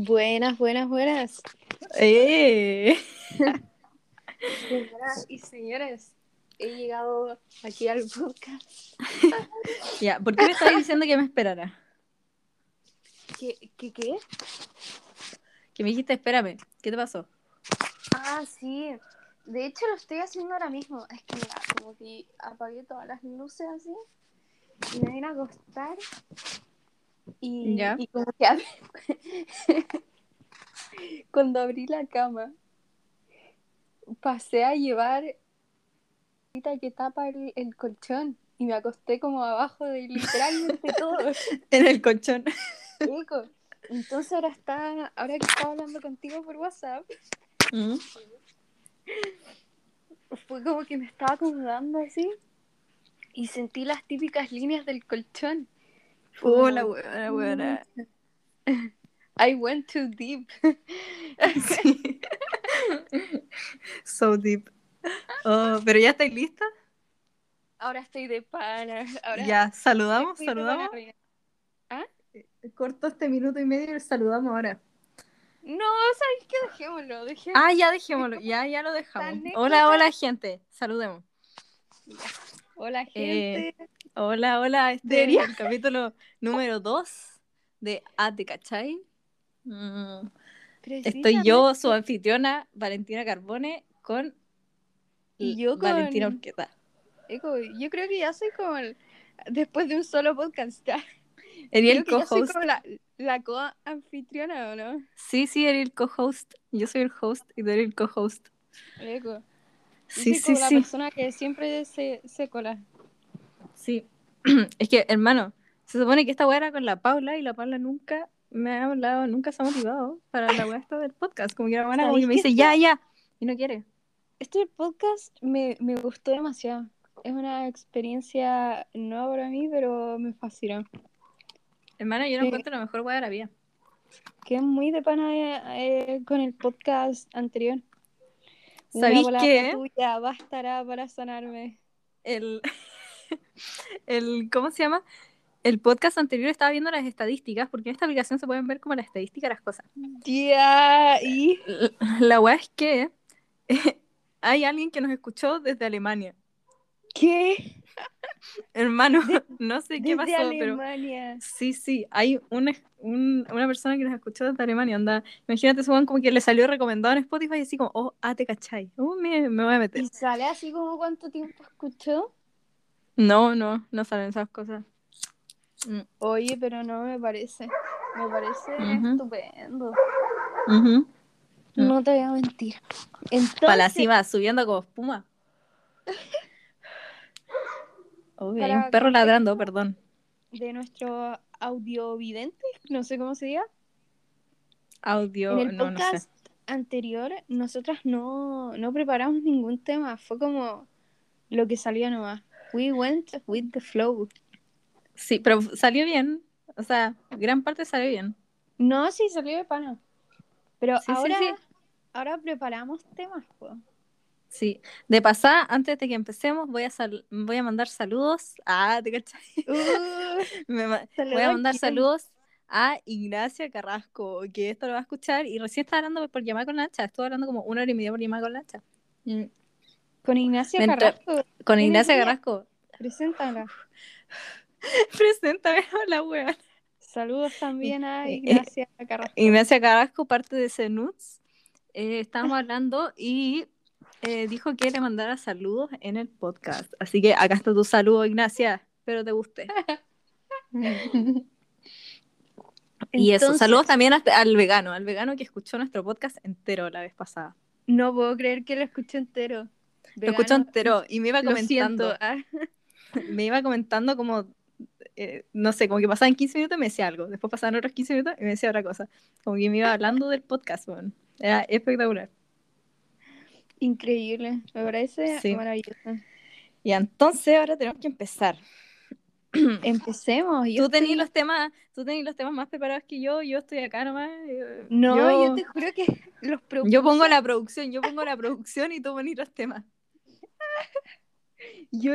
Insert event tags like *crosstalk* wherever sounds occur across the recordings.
Buenas, buenas, buenas. ¡Eh! Señoras y señores, he llegado aquí al podcast. *laughs* Ya, ¿por qué me estabas diciendo que me esperara? ¿Qué, qué, qué? Que me dijiste, espérame. ¿Qué te pasó? Ah, sí. De hecho, lo estoy haciendo ahora mismo. Es que mira, como que apagué todas las luces así y me vine a acostar. Y, Ya. y como que *laughs* cuando abrí la cama, pasé a llevar la que tapa el, el colchón y me acosté como abajo de literalmente todo. *laughs* En el colchón. Entonces ahora está, ahora que estaba hablando contigo por WhatsApp, Mm. fue como que me estaba acomodando así y sentí las típicas líneas del colchón. Oh, como, la buena, buena. *laughs* I went too deep. *laughs* Sí. *laughs* So deep. Oh, ¿Pero ya estáis lista? Ahora estoy de pana. Ahora Ya, saludamos, saludamos. reina. Corto este minuto y medio y saludamos ahora. No, ¿sabes qué? Dejémoslo, dejémoslo. Ah, ya dejémoslo, ya, ya lo dejamos. Hola, hola, gente. Saludemos. Hola, Eh, gente. Hola, hola. Este ¿Serio? es el capítulo *laughs* número 2 de Ah, ¿te cachai? Mm, Estoy yo, su anfitriona, Valentina Carbone, con, Y yo con- Valentina Urqueta. Yo creo que ya soy como el- después de un solo podcast. ya. *laughs* Eres el co-host. como la, la co-anfitriona, ¿o no? Sí, sí, eres el co-host. Yo soy el host y tú eres el co-host. Sí, soy sí, como la sí. persona que siempre se, se cola. Sí. *clears throat* Es que, hermano, se supone que esta weá era con la Paula y la Paula nunca me ha hablado, nunca se ha motivado para la weá esta del podcast. Como que la buena me ¿Sabéis dice, ya, ya. Y no quiere. Este podcast me, me gustó demasiado. Es una experiencia nueva para mí, pero me fascinó. Hermano, yo no Sí. encuentro la mejor weá de la vida. Quedé muy de pana eh, eh, con el podcast anterior. ¿Sabéis qué? tuya bastará para sanarme. el, *laughs* *laughs* el, ¿cómo se llama? El podcast anterior estaba viendo las estadísticas, porque en esta aplicación se pueden ver como la estadística de las cosas. Ya, y La weá es que *laughs* hay alguien que nos escuchó desde Alemania. ¿qué? Hermano, *laughs* no sé qué Desde pasó, pero Alemania. sí, sí, hay una, un- una persona que nos escuchó desde Alemania. Anda, imagínate, suban como que le salió recomendado en Spotify y así como, oh, ah, te cachai. Oh, me, me voy a meter. ¿Y sale así como cuánto tiempo escuchó? No, no, no saben esas cosas. Mm, Oye, pero no me parece. Me parece estupendo. No te voy a mentir. Entonces, Para la cima, subiendo como espuma. *laughs* Uy, hay un perro ladrando, perdón. de nuestro audiovidente, no sé cómo se diga. Audio, en el no, no sé. podcast anterior, nosotras no, no preparamos ningún tema. Fue como lo que salió nomás. We went with the flow. Sí, pero salió bien. O sea, gran parte salió bien. No, sí, salió de pana. Pero Sí, ahora, sí. ahora preparamos temas, po. Sí. De pasada, antes de que empecemos, voy a, sal- voy a mandar saludos. Ah, ¿te cachai? Uh, *laughs* voy a mandar saludos a Ignacia Carrasco, que esto lo va a escuchar. Y recién está hablando por llamar con Nacha. Estuve hablando como una hora y media por llamar con Nacha. Mm, con Ignacia Carrasco. Con ¿Quién es Ignacia? Carrasco. Preséntala. *laughs* Preséntame a la wea. Saludos también a Eh, eh, Ignacia Carrasco. Ignacia Carrasco, parte de Cenuts, eh, estábamos hablando y eh, dijo que le mandara saludos en el podcast. Así que acá está tu saludo, Ignacia. Espero te guste. *laughs* y eso, Entonces, saludos también hasta- al vegano, al vegano que escuchó nuestro podcast entero la vez pasada. No puedo creer que lo escuché entero. Lo escuchó entero y me iba comentando, ah. *laughs* me iba comentando como, eh, no sé, como que pasaban 15 minutos y me decía algo, después pasaban otros 15 minutos y me decía otra cosa. Como que me iba hablando del podcast, weón. Era espectacular. Increíble. Me parece Sí. maravilloso. Y entonces ahora tenemos que empezar. *clears throat* Empecemos. Yo Tú tenías estoy- los temas, tú tenías los temas más preparados que yo, yo estoy acá nomás. eh, No, yo, yo te juro que *laughs* los yo pongo la producción, yo pongo la producción y tú pones los temas. Yo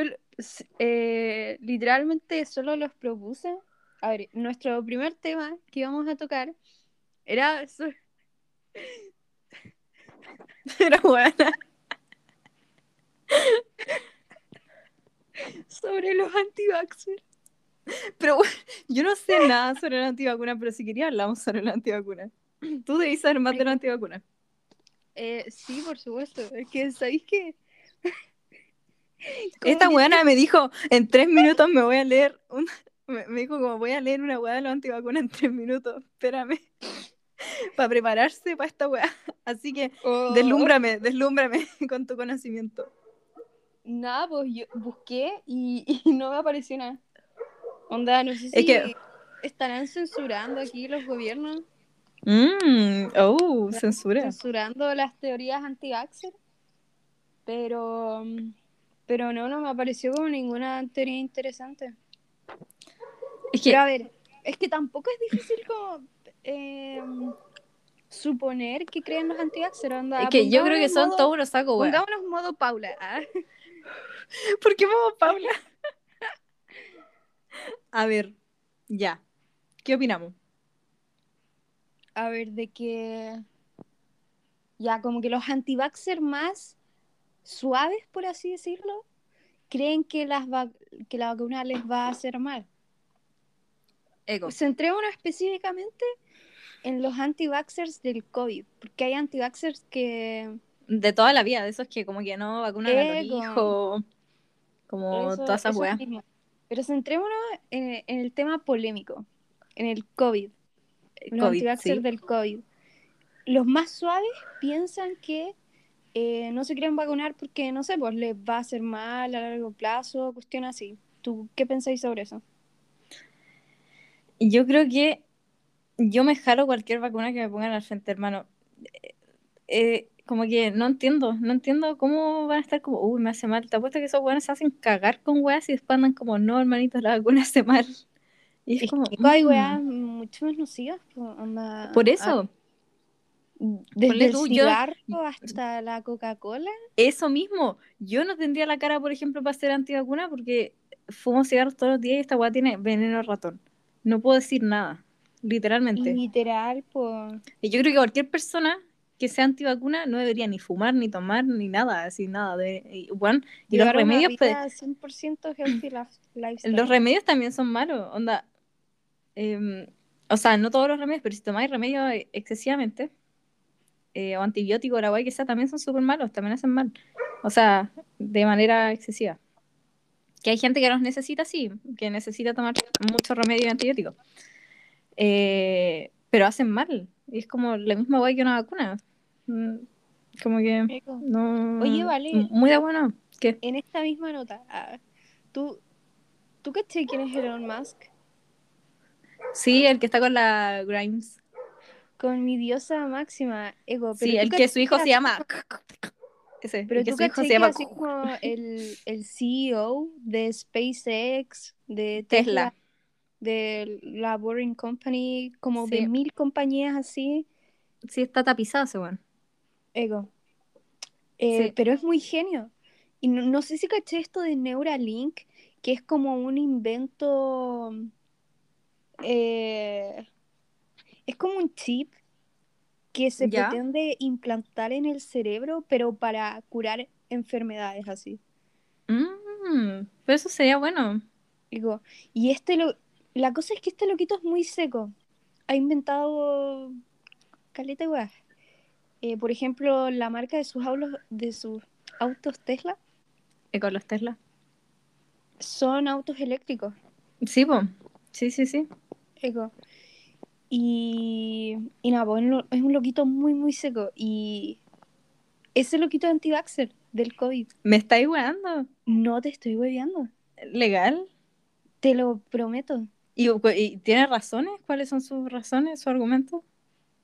eh, literalmente solo los propuse. A ver, nuestro primer tema que íbamos a tocar Era *laughs* Era buena. sobre los antivaxxers. Pero bueno, yo no sé nada sobre la antivacuna, pero si quería hablamos sobre la antivacuna. *clears throat* Tú debes saber más de la antivacuna. Eh, sí, por supuesto. Es que, ¿sabéis qué? Esta weona me dijo, en tres minutos me voy a leer un... Me me dijo como voy a leer una weá de la antivacuna en tres minutos. Espérame. *laughs* Para prepararse para esta weá. *laughs* Así que Oh. deslúmbrame, deslúmbrame *laughs* con tu conocimiento. Nada, pues yo busqué y, y no me apareció nada. Onda, no sé si Es que- estarán censurando aquí los gobiernos, Mmm, oh, censura. censurando las teorías anti-vaxxer. Pero, pero no, no me apareció como ninguna teoría interesante. Es que Pero a ver, es que tampoco es difícil como eh, suponer que creen los anti-vaxxer. onda, Es que yo creo que son modo- todos unos sacos, weón. Pongámonos modo Paula. ah. *laughs* ¿Por qué vamos, Paula? *laughs* A ver, ya. ¿Qué opinamos? A ver, de que. Ya, como que los anti-vaxxer más suaves, por así decirlo, creen que, las va- que la vacuna les va a hacer mal. Eco. Centrémonos específicamente en los anti-vaxxers del COVID, porque hay anti-vaxxers que. De toda la vida, de esos que como que no vacunan a los hijos. Como eso- todas esas weas. Pero centrémonos en, en el tema polémico, en el COVID. los anti-vaxxers sí. del COVID. Los más suaves piensan que eh, no se quieren vacunar porque, no sé, pues les va a hacer mal a largo plazo, cuestión así. ¿Tú qué pensáis sobre eso? Yo creo que yo me jalo cualquier vacuna que me pongan al frente, hermano. Eh, eh, como que no entiendo, no entiendo cómo van a estar como, uy, me hace mal. Te apuesto que esos weones se hacen cagar con weas y después andan como, no, hermanito, la vacuna hace mal. Y es, Es como, que hay mm, weas mucho más nocivas. Por ah, eso, desde ponle el tú, yo- cigarro hasta la Coca-Cola. eso mismo. Yo no tendría la cara, por ejemplo, para ser antivacuna porque fumo cigarros todos los días y esta wea tiene veneno ratón. No puedo decir nada, literalmente. Literal, pues. Y yo creo que cualquier persona que sea antivacuna no debería ni fumar, ni tomar, ni nada, así nada. De, y, bueno, y los remedios, pues, 100% *clears throat* healthy lif- lifestyle. los remedios también son malos. Onda, em, o sea, no todos los remedios, pero si tomáis remedios eh, excesivamente, eh, o antibióticos, la guay que sea, también son súper malos, también hacen mal. O sea, de manera excesiva. Que hay gente que los necesita, sí, que necesita tomar muchos remedios antibióticos. Eh, pero hacen mal. Y es como la misma guay que una vacuna. Mm, Como que no. Oye, vale. Muy de bueno. ¿Qué? En esta misma nota, ah, ¿tú, ¿tú caché quién es Elon Musk? Sí, el que está con la Grimes. Con mi diosa máxima, Ego. Pero Sí, el que su hijo se llama. *laughs* Ese. Pero el que su hijo se llama. así como el, *laughs* el CEO de SpaceX, de Tesla. Tesla, de la Boring Company, como Sí. de mil compañías así, Sí, está tapizado ese weón. Ego. Eh, Sí. Pero es muy genio. Y no, no sé si caché esto de Neuralink, que es como un invento. eh, es como un chip que se ¿Ya? pretende implantar en el cerebro, pero para curar enfermedades así. Mm, pero eso sería bueno. Digo, y este lo, la cosa es que este loquito es muy seco. Ha inventado caleta weas. Eh, por ejemplo, la marca de sus autos, de sus autos Tesla eh, Con los Tesla. son autos eléctricos. Sí, po. Sí, sí, sí. Eco. Y, y nada, pues, es un loquito muy, muy seco. Y ese loquito anti-vaxxer del COVID, ¿Me estáis weando? no te estoy hueveando. ¿Legal? Te lo prometo. ¿Y, y tiene razones? ¿Cuáles son sus razones, su argumento?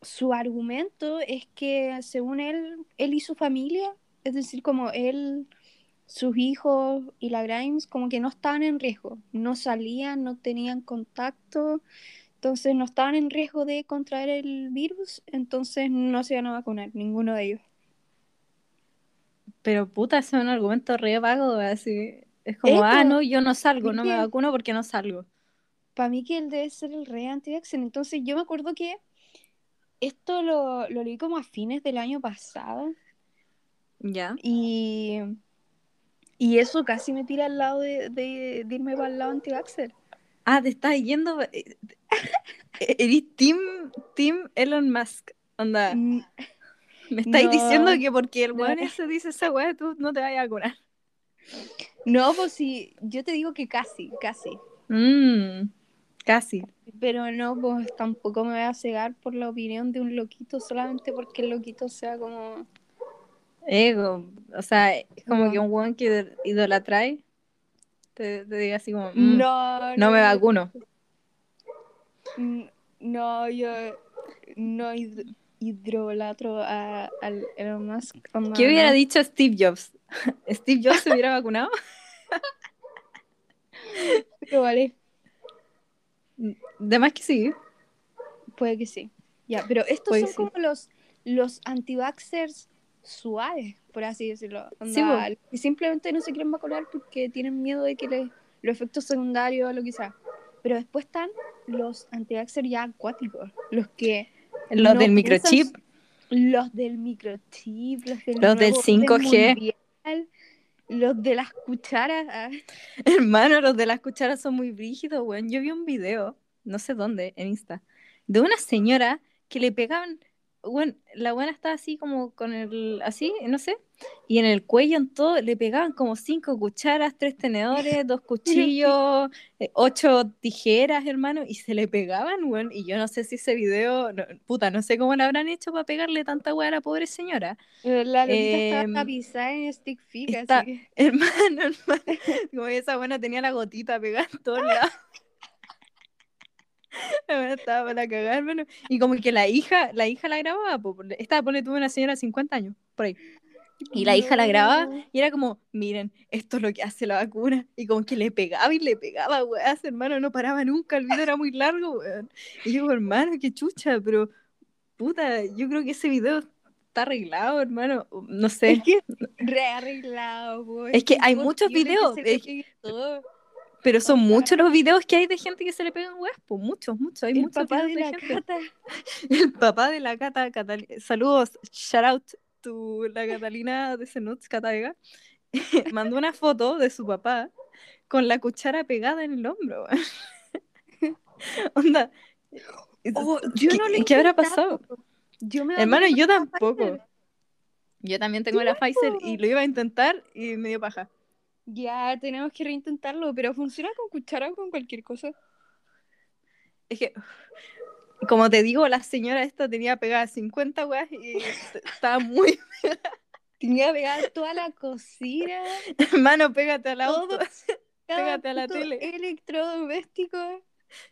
Su argumento es que, según él, él y su familia, es decir, como él, sus hijos y la Grimes, como que no estaban en riesgo. No salían, no tenían contacto. Entonces no estaban en riesgo de contraer el virus, entonces no se iban a vacunar, ninguno de ellos. Pero puta, ese es un argumento re vago, así. Es como, ah, no, yo no salgo, no me vacuno porque no salgo. Para mí que él debe ser el rey anti-vaxxer. Entonces yo me acuerdo que esto lo, lo leí como a fines del año pasado Ya. y, y eso casi me tira al lado de, de, de irme para el lado anti-vaxxer. Ah, te estás yendo. eh, Eres Team, team Elon Musk. Onda, Mm, me estáis No. diciendo que porque el No. weón ese dice esa weá, tú no te vayas a curar. No, pues sí, yo te digo que casi, casi. Mmm, casi. Pero no, pues tampoco me voy a cegar por la opinión de un loquito solamente porque el loquito sea como... Ego. O sea, es como No. que un weón que idolatráis te, te diga así como, "Mm, No, no me vacuno. Mm, No, yo no hid- hidrolatro a, al Elon Musk. ¿Qué hubiera dicho Steve Jobs? *laughs* ¿Steve Jobs se hubiera vacunado? *laughs* Pero vale, De más que sí. puede que sí. Ya, pero estos Puede son sí. como los, los anti-vaxxers suaves, por así decirlo. Onda, que simplemente no se quieren vacunar porque tienen miedo de que les, los efectos secundarios o lo que sea. Pero después están los anti-vaxxers ya acuáticos, los que Los no del microchip. Los del microchip, los del, Los del nuevo orden 5G. mundial, los de las cucharas. ah. *laughs* Hermano, los de las cucharas son muy brígidos, weón. Yo vi un video, no sé dónde, en Insta, de una señora que le pegaban, bueno, la buena estaba así como con el, así, no sé, y en el cuello en todo le pegaban como cinco cucharas, tres tenedores, dos *laughs* cuchillos, eh, ocho tijeras, hermano, y se le pegaban, weón. Y yo no sé si ese video, no- puta, no sé cómo lo habrán hecho para pegarle tanta weá a la pobre señora. Eh, La Em, estaba tapizada en stick que- *laughs* Hermano, hermano, como esa buena tenía la gotita pegada en todos lados. *laughs* Estaba para cagar, hermano. Y como que la hija, la hija la grababa, po, por- estaba, ponle tuve una señora de 50 años, por ahí. Y la hija la grababa y era como, miren, esto es lo que hace la vacuna. Y como que le pegaba y le pegaba, weas, hermano, no paraba nunca, el video era muy largo, weón. Y yo, hermano, qué chucha, pero puta, yo creo que ese video está arreglado, hermano. No sé. Es que *laughs* rearreglado, po, Es que hay muchos que se videos, es- todo. Pero son muchos los videos que hay de gente que se le pegan weas, pues muchos, muchos. Hay El muchos papá de la gente. cata. *laughs* El papá de la Cata, Catalina. Saludos, shout out to la Catalina de Senuts, Cata Vega. *laughs* Mandó una foto de su papá con la cuchara pegada en el hombro. *laughs* Onda. Oh, yo ¿Qué, no habrá pasado? Yo me da Hermano, yo tampoco. Yo también tengo la Pfizer y lo iba a intentar y me dio paja. Ya tenemos que reintentarlo, pero funciona con cuchara o con cualquier cosa. Es que, como te digo, la señora esta tenía pegada 50 weas y estaba muy. *laughs* Tenía pegada toda la cocina, Hermano, pégate al auto. *laughs* Pégate a la tele. electrodoméstico.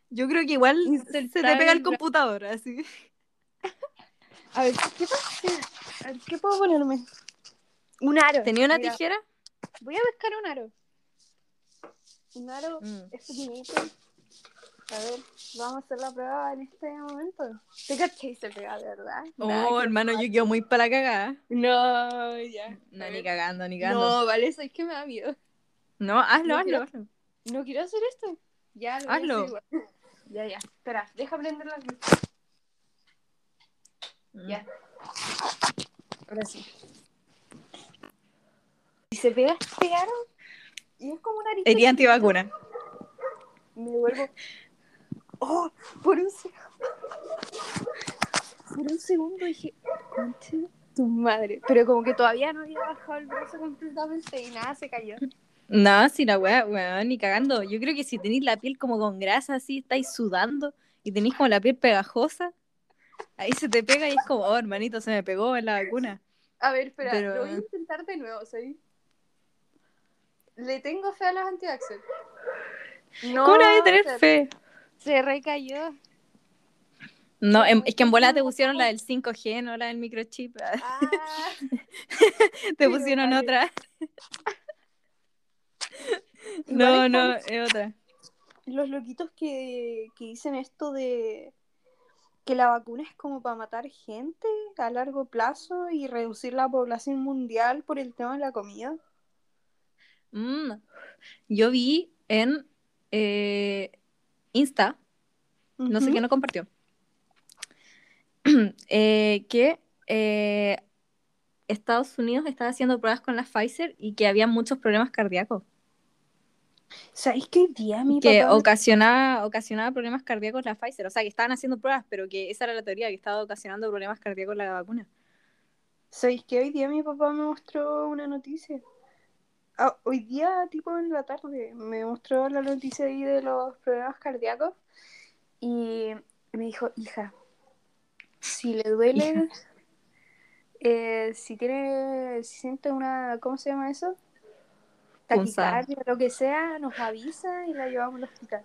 Yo creo que igual se te pega el computador, así. A ver, ¿qué? A ver, ¿qué puedo ponerme? Un aro. ¿Tenía una Mira, tijera? Voy a buscar un aro. Un aro Mm. es pequeñito. A ver, vamos a hacer la prueba en este momento. ¿Te caché y se pega, de verdad? Oh, hermano, yo quedo muy para la cagada. No, ya. No, ni cagando, ni cagando. No, vale, eso es que me da miedo. No, hazlo, No hazlo, quiero- hazlo. No quiero hacer esto. Ya, lo voy a Hazlo. hacer igual. Ya, ya. Espera, deja prender las luces. Mm. Ya. Ahora sí. Se pega este aro y es como una Herida antivacuna. Me vuelvo. ¡Oh! Por un segundo. Por un segundo dije, tu madre. Pero como que todavía no había bajado el brazo completamente y nada se cayó. No, si la weá, weón, ni cagando. Yo creo que si tenéis la piel como con grasa, así, estáis sudando y tenéis como la piel pegajosa, ahí se te pega y es como, oh, hermanito, se me pegó en la vacuna. A ver, espera, Pero- lo voy a intentar de nuevo, ¿sabes? Le tengo fe a los anti-vaxxers. No, ¿Cómo le voy a tener se, fe? se recayó. No, em- es que en bola te pusieron la del 5G, no la del microchip. Ah, *laughs* *laughs* Te pusieron vale. otra. *laughs* No, no, es otra. Los loquitos que, que dicen esto de que la vacuna es como para matar gente a largo plazo y reducir la población mundial por el tema de la comida. Mm. Yo vi en eh, Insta, no sé quién lo compartió, *clears throat* eh, que eh, Estados Unidos estaba haciendo pruebas con la Pfizer y que había muchos problemas cardíacos. ¿Sabéis qué día mi que papá? ocasionaba, ocasionaba problemas cardíacos la Pfizer. O sea, que estaban haciendo pruebas, pero que esa era la teoría, que estaba ocasionando problemas cardíacos la vacuna. ¿Sabéis que hoy día mi papá me mostró una noticia? Ah, hoy día, tipo en la tarde, me mostró la noticia ahí de los problemas cardíacos y me dijo, hija, si le duele, eh, si tiene, si siente una, ¿cómo se llama eso? Taquicardia, lo que sea, nos avisa y la llevamos al hospital.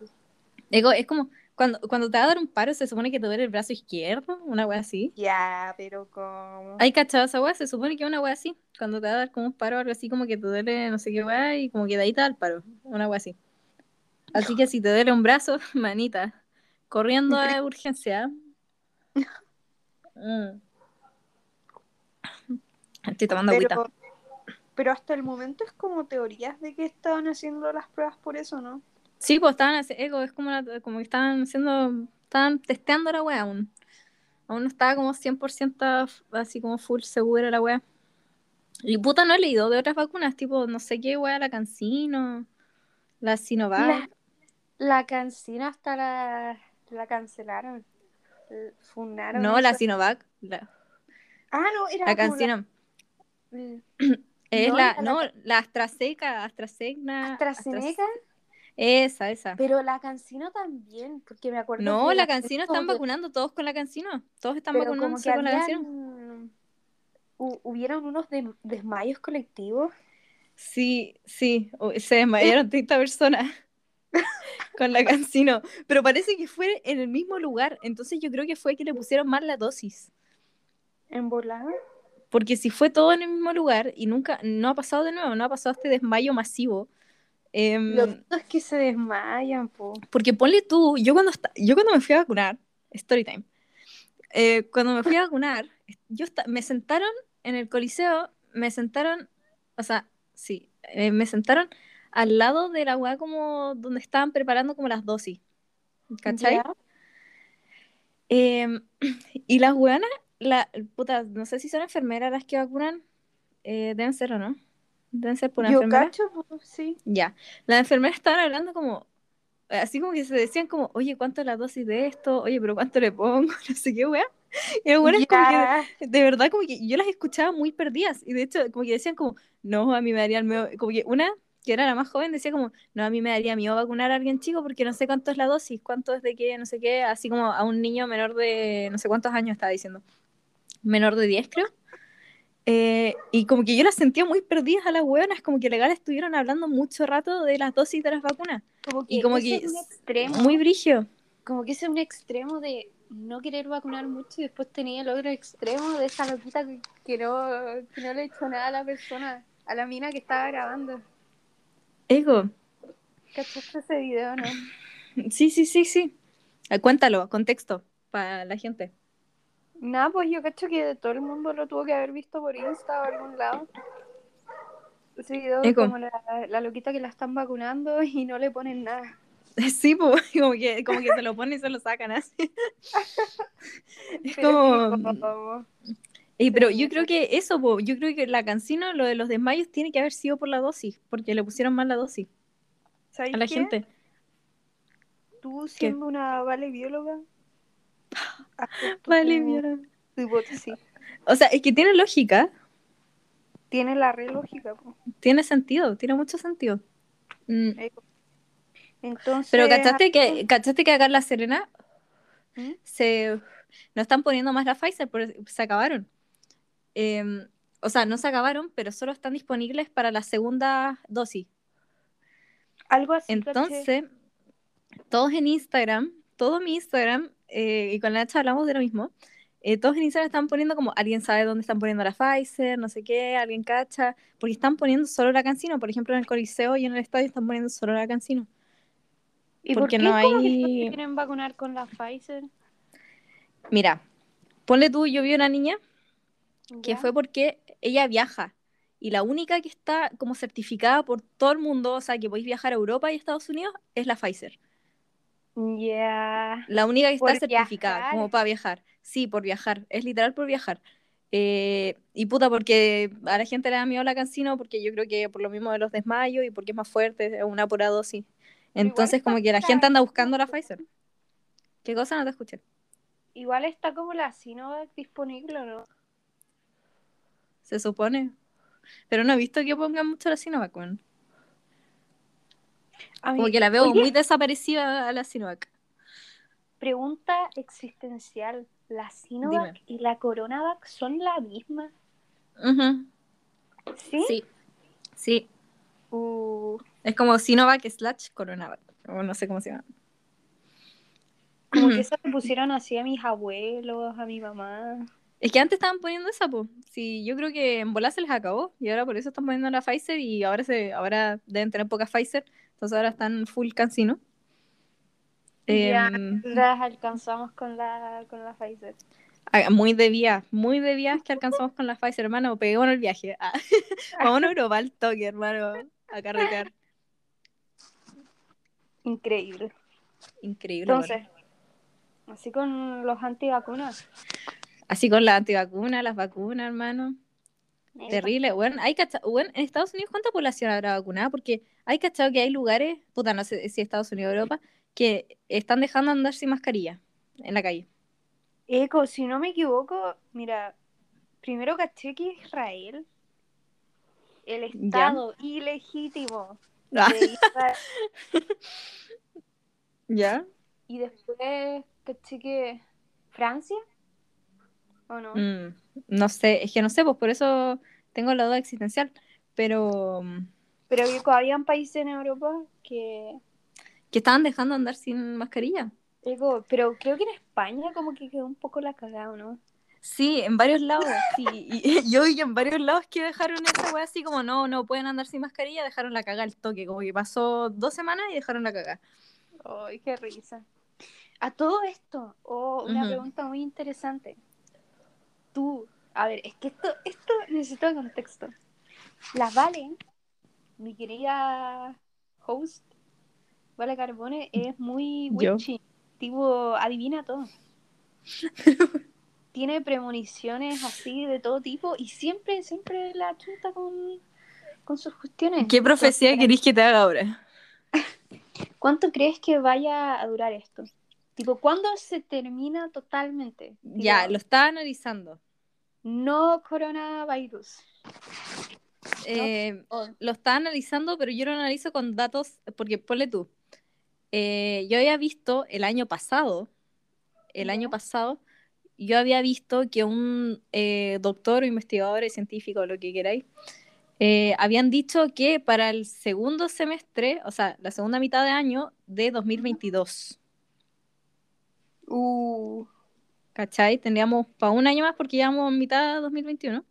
Digo, es como cuando, cuando te va a dar un paro, se supone que te duele el brazo izquierdo, una wea así. Ya, pero como... ¿Hay cachado esa wea? Se supone que es una wea así. Cuando te va a dar como un paro o algo así, como que te duele no sé qué wea y como que de ahí te da el paro. Una wea así. Así que si te duele un brazo, *laughs* manita, corriendo a *laughs* urgencia. Mm. Estoy tomando agüita. Pero, pero hasta el momento es como teorías de que estaban haciendo las pruebas por eso, ¿no? Sí, pues estaban haci- ego, es como, la- como que estaban haciendo, estaban testeando la wea aún. Aún no estaba como 100% f- así como full segura la wea. Y puta, no he leído de otras vacunas, tipo, no sé qué wea, la Cancino, la Sinovac. La, la cancina hasta la, la cancelaron. Funaron no, la. Sinovac. La, Ah, no, era la Cancino. Mm. Es No, la, la no, la AstraZeneca, AstraZeneca. AstraZeneca, Astraz- Esa, esa. pero la cancino también, porque me acuerdo No, que la Cancino como están que- vacunando todos con la Cancino. Todos están pero como vacunándose que con la Cancino. habían, hu- hubieron unos de- desmayos colectivos. Sí, sí, se desmayaron 30 personas *laughs* con la Cancino, pero parece que fue en el mismo lugar, entonces yo creo que fue que le pusieron mal la dosis, En volada. porque si fue todo en el mismo lugar y nunca, no ha pasado de nuevo, no ha pasado este desmayo masivo, em, Lo lindo es que se desmayan, po. porque ponle tú, yo cuando, yo cuando me fui a vacunar, story time, eh, cuando me fui a vacunar, yo me sentaron en el coliseo, me sentaron, o sea, sí, eh, me sentaron al lado de la weá como donde estaban preparando como las dosis, ¿cachai? Ya. Em, *clears throat* y las weonas, la, puta, no sé si son enfermeras las que vacunan, eh, deben ser o no, deben ser por una Yo enfermera. cacho, po, sí. Ya, las enfermeras estaban hablando como, así como que se decían como, oye, ¿cuánto es la dosis de esto? Oye, pero ¿cuánto le pongo? *laughs* No sé qué, weá. Y las weonas como que, de verdad, como que yo las escuchaba muy perdidas. Y de hecho, como que decían como, no, a mí me daría el miedo, como que una, que era la más joven, decía como, no, a mí me daría miedo vacunar a alguien chico porque no sé cuánto es la dosis, cuánto es de qué, no sé qué, así como a un niño menor de, no sé cuántos años estaba diciendo, menor de 10 creo. Eh, y como que yo las sentía muy perdidas a las hueonas, como que legal estuvieron hablando mucho rato de las dosis de las vacunas. Como que Y como que es extremo. Muy brigio. como que ese es un extremo de no querer vacunar mucho y después tenía el otro extremo de esa loquita que, que no, que no le echó nada a la persona, a la mina que estaba grabando. Ego. ¿Cachaste ese video, no? *laughs* Sí, sí, sí, sí. Ah, Cuéntalo, contexto, para la gente. Nada, pues yo cacho que todo el mundo lo tuvo que haber visto por Insta o algún lado. Eco. como la, la loquita que la están vacunando *laughs* y no le ponen nada. *laughs* Sí, pues, *laughs* como que, como que se lo ponen y se lo sacan así. Es Pero como... Eh, pero Sí. yo creo que eso, po, yo creo que la cancino, lo de los desmayos, tiene que haber sido por la dosis, porque le pusieron mal la dosis ¿sabes a la qué? gente. Tú siendo una vale bióloga. Tu- Vale, mira. tu hipótesis. O sea, es que tiene lógica, Tiene la re lógica, po. tiene sentido, tiene mucho sentido. Mm, Entonces. Pero ¿cachaste que, ¿cachaste que acá en La Serena ¿Mm? se no están poniendo más la Pfizer, porque se acabaron. Em, o sea, no se acabaron, pero solo están disponibles para la segunda dosis. Algo así. caché. Entonces, todos en Instagram, todo mi Instagram, eh, y con Nacha hablamos de lo mismo, eh, todos en Instagram están poniendo como, alguien sabe dónde están poniendo la Pfizer, no sé qué, alguien cacha, porque están poniendo solo la Cancino, por ejemplo, en el Coliseo y en el estadio están poniendo solo la Cancino. ¿Y por porque qué no que hay- se quieren vacunar con la Pfizer? Mira, ponle tú, yo vi una niña que fue porque ella viaja y la única que está como certificada por todo el mundo, o sea, que podéis viajar a Europa y Estados Unidos, es la Pfizer. Ya. La única que está Por certificada viajar. como para viajar. Sí, por viajar. Es literal por viajar. Eh, y puta, porque a la gente le da miedo la cancino, porque yo creo que por lo mismo de los desmayos y porque es más fuerte, es una pura dosis. Entonces, como que la gente anda buscando la Pfizer. ¿Qué cosa no te escuché? Igual está como la Sinovac disponible, ¿no? Se supone. Pero no he visto que pongan mucho la Sinovac, bueno. Como que la veo muy desaparecida a la Sinovac. Pregunta existencial. ¿La Sinovac y la Coronavac son la misma? ¿Sí? Sí. Sí. Uh. Es como Sinovac slash Coronavac. O no sé cómo se llama. Como que se pusieron así a mis abuelos, a mi mamá. Es que antes estaban poniendo esa, pues. Sí, yo creo que en bola se les acabó. Y ahora por eso están poniendo la Pfizer y ahora se, ahora deben tener poca Pfizer. Entonces ahora están full cancino. Ya em, las alcanzamos con la, con la Pfizer. Ah, muy de vías, muy de vías que alcanzamos con la Pfizer, hermano. Peguémonos el viaje. *laughs* Ah. Vámonos a Europa al toque, hermano. A carretear. Increíble. Increíble. Entonces, Así con los antivacunas. Así con las antivacunas, las vacunas, hermano. Terrible. Bueno, hay bueno, en Estados Unidos, ¿cuánta población habrá vacunada? Porque hay cachado que hay lugares, puta, no sé si Estados Unidos o Europa, que están dejando andar sin mascarilla en la calle. Eco, si no me equivoco, mira, primero caché que Israel, el Estado ilegítimo *laughs* ah. ¿Ya? Y después caché que Francia ¿o no? Mm, no sé, es que no sé, pues por eso tengo la duda existencial, pero... Pero que había países en Europa que... Que estaban dejando andar sin mascarilla. pero creo que en España como que quedó un poco la cagada, ¿no? Sí, en varios lados, sí. Y, *laughs* yo vi en varios lados que dejaron esa wea así como, no, no pueden andar sin mascarilla, dejaron la cagada al toque, como que pasó dos semanas y dejaron la cagada. Ay, qué risa. A todo esto, oh, una pregunta muy interesante. Tú, a ver, es que esto, esto necesito contexto. La Vale, mi querida host, Vale Carbone, es muy witchy. Tipo, adivina todo. *laughs* Tiene premoniciones así de todo tipo y siempre, siempre la chuta con, con sus cuestiones. ¿Qué profecía querés que te haga ahora? *laughs* ¿Cuánto crees que vaya a durar esto? Tipo, ¿cuándo se termina totalmente? ya, lo estaba analizando. No coronavirus. Eh, lo estaba analizando, pero yo lo analizo con datos, porque ponle tú. Eh, yo había visto el año pasado, el año pasado, yo había visto que un eh, doctor o investigador, científico, lo que queráis, habían dicho que para el segundo semestre, o sea, la segunda mitad de año de 2022, Uh. ¿Cachai? Tendríamos para un año más porque llevamos mitad de 2021.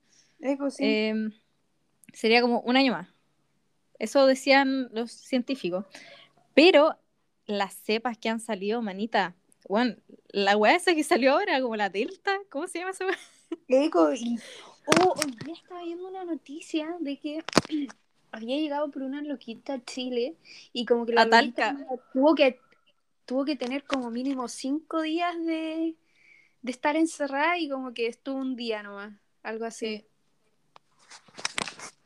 Em, sería como un año más. Eso decían los científicos. Pero las cepas que han salido, manita, bueno, la weá esa que salió ahora, como la Delta, ¿cómo se llama esa weá? Eco, y oh, hoy día estaba viendo una noticia de que *clears throat* había llegado por una loquita a Chile y como que la tuvo que tuvo que tener como mínimo cinco días de, estar encerrada y como que estuvo un día nomás, algo así.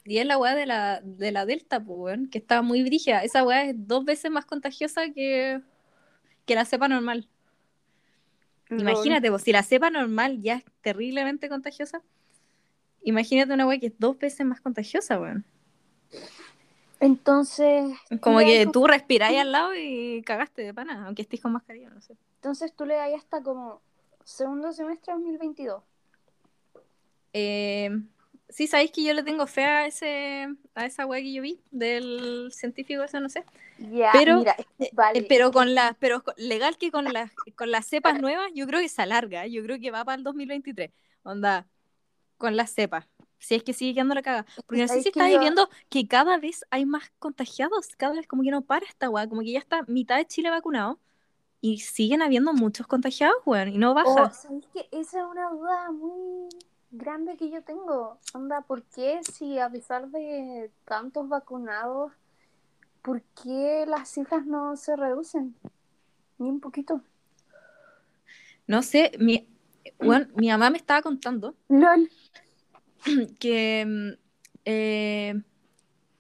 Y es la weá de la, de la Delta, pues, que estaba muy brígida. Esa weá es dos veces más contagiosa que, que la cepa normal. Imagínate, pues, si la cepa normal ya es terriblemente contagiosa, imagínate una weá que es dos veces más contagiosa, weón. Entonces. Como que tú respiráis *laughs* al lado y cagaste de pana, aunque estés con mascarilla, no sé. Entonces tú le das hasta como segundo semestre 2022. Eh, sí, sabéis que yo le tengo fe a, ese, a esa wea que yo vi del científico, eso no sé. pero, eh, eh, pero con las, pero legal que con las, con las cepas nuevas, yo creo que se alarga, yo creo que va para el 2023. Onda, con las cepas si es que sigue quedando la caga. Porque no sé si estáis viendo que cada vez hay más contagiados, cada vez como que no para esta weá, como que ya está mitad de Chile vacunado y siguen habiendo muchos contagiados, weón, y no baja. Oh, ¿Sabéis que esa es una duda muy grande que yo tengo? Onda, ¿por qué si a pesar de tantos vacunados, por qué las cifras no se reducen? Ni un poquito. No sé, mi, bueno, mi mamá me estaba contando LOL. *clears throat* que mm, eh,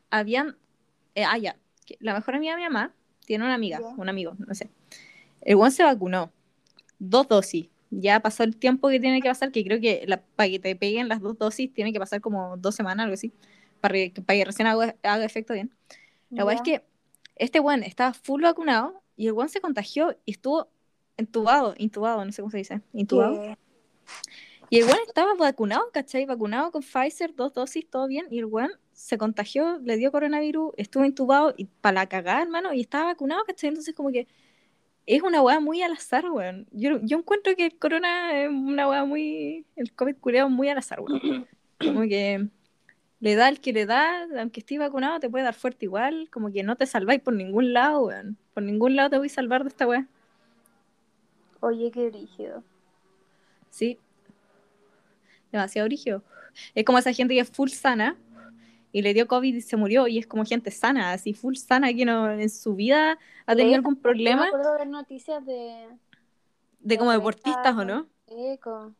habían. eh, ah, ya. que la mejor amiga de mi mamá tiene una amiga, un amigo, no sé. El buen se vacunó. Dos dosis. Ya pasó el tiempo que tiene que pasar, que creo que la- para que te peguen las dos dosis tiene que pasar como dos semanas, algo así. Para que, para que recién haga, haga efecto bien. La verdad es que este buen estaba full vacunado y el buen se contagió y estuvo entubado, intubado, no sé cómo se dice, intubado. ¿Qué? Y el buen estaba vacunado, ¿cachai? Vacunado con Pfizer, dos dosis, todo bien. Y el buen se contagió, le dio coronavirus, estuvo intubado y para la cagada, hermano, y estaba vacunado, ¿cachai? Entonces, como que es una weá muy al azar, weón. Yo, yo encuentro que el corona es una weá muy. El COVID culeado muy al azar, weón. Como que le da el que le da, aunque estés vacunado, te puede dar fuerte igual. Como que no te salváis por ningún lado, weón. Por ningún lado te voy a salvar de esta weá. Oye, qué rígido. Sí. Demasiado brígido. Es como esa gente que es full sana y le dio COVID y se murió y es como gente sana, así full sana que no en su vida ha tenido algún Yo me problema acuerdo de ver noticias de de como de deportistas o no. eco.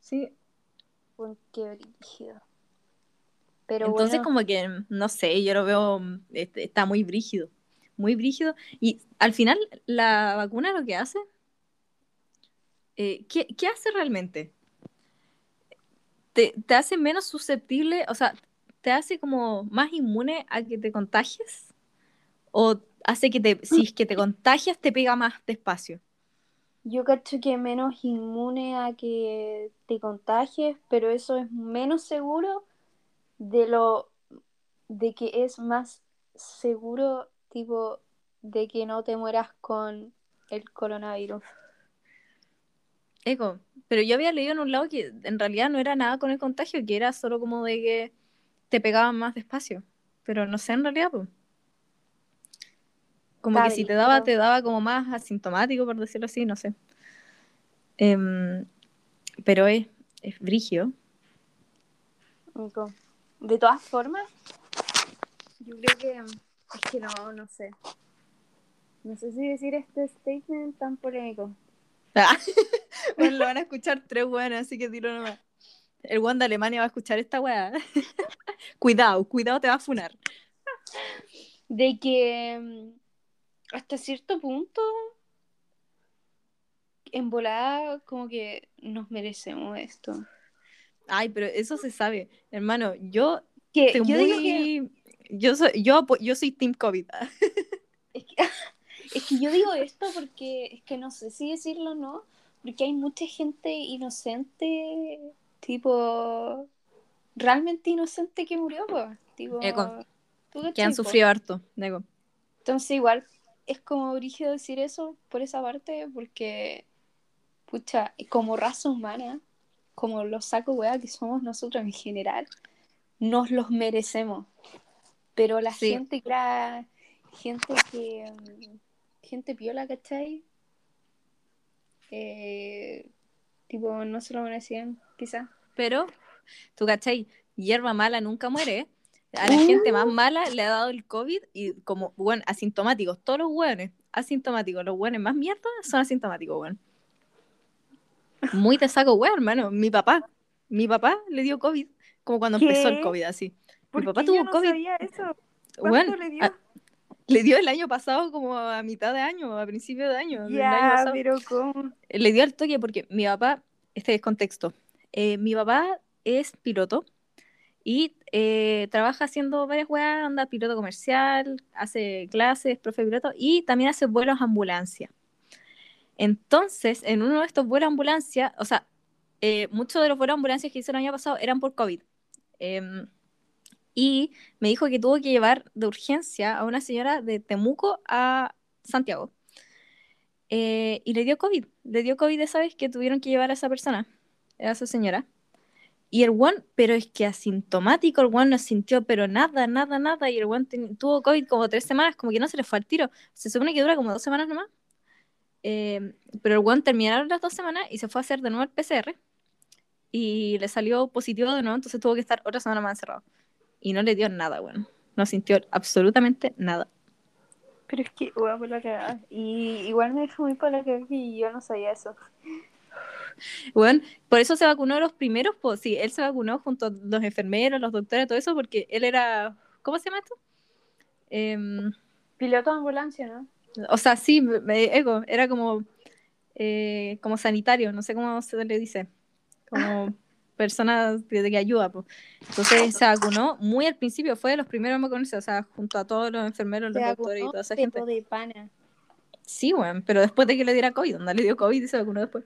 Sí. Qué brígido. Pero Entonces bueno, como que, no sé, yo lo veo, está muy brígido, muy brígido. Y al final la vacuna lo que hace, eh, ¿qué, qué hace realmente? Te, hace menos susceptible, o sea, te hace como más inmune a que te contagies o hace que te, si es que te contagias te pega más despacio. yo cacho que menos inmune a que te contagies, pero eso es menos seguro de lo de que es más seguro tipo de que no te mueras con el coronavirus. Eco, pero yo había leído en un lado que en realidad no era nada con el contagio, que era solo como de que te pegaban más despacio. Pero no sé en realidad, pues. Como que si te daba, te daba como más asintomático, por decirlo así, no sé. Em, pero es, es brigio. De todas formas, yo creo que es que no, no sé. No sé si decir este statement tan polémico. *laughs* Bueno, lo van a escuchar tres buenas, así que tiro nomás. El one de Alemania va a escuchar esta weá. *laughs* cuidado, cuidado, te va a funar. De que mm, hasta cierto punto, en volada, como que nos merecemos esto. Ay, pero eso se sabe. Hermano, yo Que yo muy... digo que Yo soy, yo, yo soy Team COVID. *laughs* es, que es que yo digo esto porque es que no sé si decirlo o no, porque hay mucha gente inocente, tipo, realmente inocente que murió, pues. Tipo, Eco. ¿tú que han sufrido harto. Digo. Entonces igual es como brígido decir eso por esa parte, porque, pucha, como raza humana, como los saco wea que somos nosotros en general, nos los merecemos. Pero la Sí. gente que gente que mm, gente piola, ¿cachai? Eh, tipo, no se lo merecían, quizás. Pero, tú cachai, hierba mala nunca muere. ¿eh? A la gente más mala le ha dado el COVID y como, bueno, asintomáticos, todos los hueones asintomáticos, los hueones más mierda son asintomáticos, weón. Muy te saco, weón, hermano. Mi papá, mi papá le dio COVID, como cuando ¿Qué? empezó el COVID, así. Mi papá tuvo COVID. eso? Weón, a- le dio el año pasado como a mitad de año, a principio de año. Ya, pero ¿cómo? Le dio al toque porque mi papá, este es contexto, eh, mi papá es piloto y eh, trabaja haciendo varias weas, anda piloto comercial, hace clases, profe de piloto y también hace vuelos ambulancia. Entonces, en uno de estos vuelos ambulancia, o sea, eh, muchos de los vuelos ambulancias que hizo el año pasado eran por COVID. Y me dijo que tuvo que llevar de urgencia a una señora de Temuco a Santiago. Eh, y le dio COVID. Le dio COVID esa vez que tuvieron que llevar a esa persona, a esa señora. Y el one, pero es que asintomático, el one no sintió, pero nada, nada, nada. Y el one tuvo COVID como tres semanas, como que no se le fue al tiro. Se supone que dura como dos semanas nomás. Eh, pero el one terminaron las dos semanas y se fue a hacer de nuevo el PCR. Y le salió positivo de nuevo, entonces tuvo que estar otra semana más encerrado. Y no le dio nada, bueno. No sintió absolutamente nada. Pero es que, weón, por la cagada. Y igual me dejó muy por la cagada y yo no sabía eso. Bueno, por eso se vacunó los primeros, pues sí, él se vacunó junto a los enfermeros, los doctores, todo eso, porque él era, ¿cómo se llama esto? Em, Piloto de ambulancia, ¿no? o sea, sí, ego, era como, eh, como sanitario, no sé cómo se le dice, como *laughs* persona de, que ayuda. Pues. Entonces se vacunó muy al principio, fue de los primeros en vacunarse, o sea, junto a todos los enfermeros, los doctores y toda esa gente. de pana. Sí, bueno, pero después de que le diera COVID, donde le dio COVID y se vacunó después.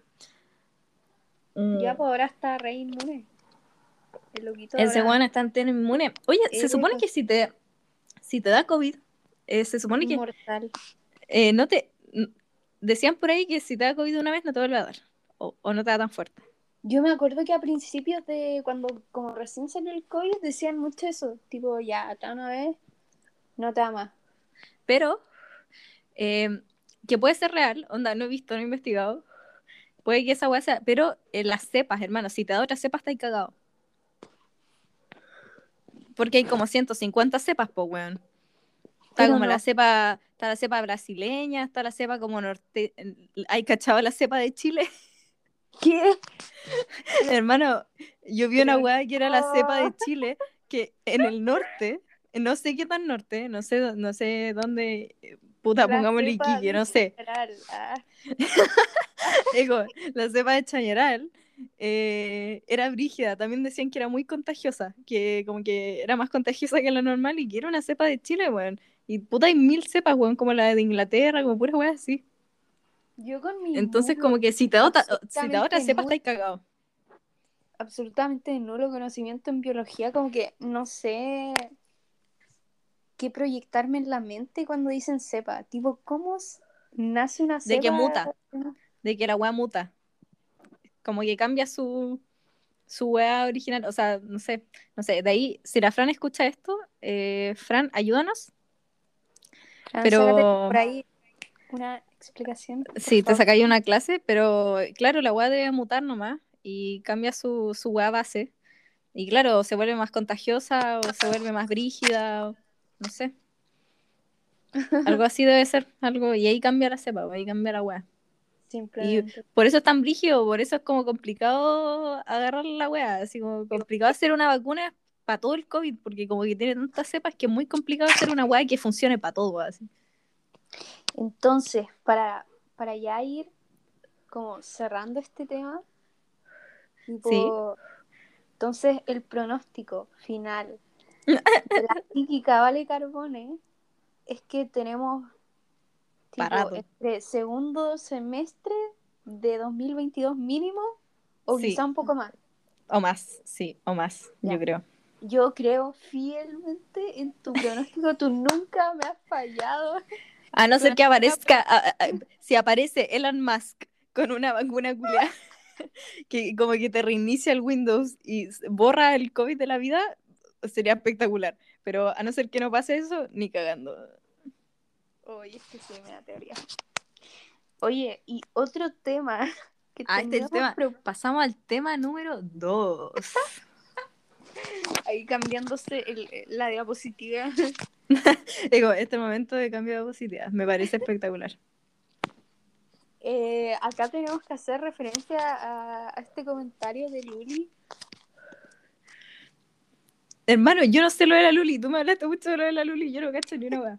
Ya, pues ahora está re inmune. El loquito. Ese bueno está inmune. Oye, se supone que si te, si te da COVID, eh, se supone que. Inmortal. Eh, no te. Decían por ahí que si te da COVID una vez no te vuelve a dar. O, o no te da tan fuerte. Yo me acuerdo que a principios de cuando como recién salió el COVID decían mucho eso, tipo ya, hasta una vez no te da más. Pero eh, que puede ser real, onda, no he visto, no he investigado. Puede que esa weá sea, pero en las cepas, hermano, si te da otra cepa, está ahí cagado. Porque hay como 150 cepas, pues, weón. Está como la cepa, está la cepa brasileña, está la cepa como norte. ¿Hay cachado la cepa de Chile? *laughs* ¿Qué? Hermano, yo vi una weá que era la cepa de Chile, que en el norte, no sé qué tan norte, no sé, no sé dónde Puta, pongámosle Iquique, no sé. Ah. *laughs* la cepa de Chañaral eh, era brígida. También decían que era muy contagiosa, que como que era más contagiosa que la normal y que era una cepa de Chile, weón. Y puta, hay mil cepas, weón, como la de Inglaterra, como puras weas así. Yo con mi Entonces, como que si te da otra, si te da otra cepa, estáis cagado. Absolutamente nulo conocimiento en biología, como que no sé qué proyectarme en la mente cuando dicen cepa. Tipo, ¿cómo nace una cepa? De que muta. De que la weá muta. Como que cambia su, su weá original. O sea, no sé. No sé. De ahí, si la Fran escucha esto, eh, Fran, ayúdanos. pero. Por ahí una explicación. Sí, te sacáis una clase, pero claro, la weá debe mutar nomás y cambia su, su weá base. Y claro, se vuelve más contagiosa o se vuelve más brígida no sé. *laughs* Algo así debe ser, algo, y ahí cambia la cepa, ahí cambia la weá. Y por eso es tan brígido, por eso es como complicado agarrar la weá, así como complicado hacer una vacuna para todo el COVID, porque como que tiene tantas cepas que es muy complicado hacer una weá que funcione para todo, así. Entonces, para, para ya ir como cerrando este tema, ¿Sí? entonces el pronóstico final la *laughs* psíquica Vale Carbone es que tenemos tipo, segundo semestre de 2022 mínimo o quizá un poco más. O más, sí, o más, yo creo. Yo creo fielmente en tu pronóstico, tú nunca me has fallado. A no ser que aparezca, *laughs* si aparece Elon Musk con una vacuna culiada *laughs* que como que te reinicia el Windows y borra el COVID de la vida, sería espectacular. Pero a no ser que no pase eso, ni cagando. Oye, es que sí me da teoría. Oye, y otro tema *laughs* que ah, este tema. Pasamos al tema número 2. Ahí cambiándose la diapositiva. *laughs* Digo, este momento de cambio de diapositiva me parece espectacular. Eh, acá tenemos que hacer referencia a, a, este comentario de Luli Hermano, yo no sé lo de la Luli. Tú me hablaste mucho de lo de la Luli yo no cacho ni una weá.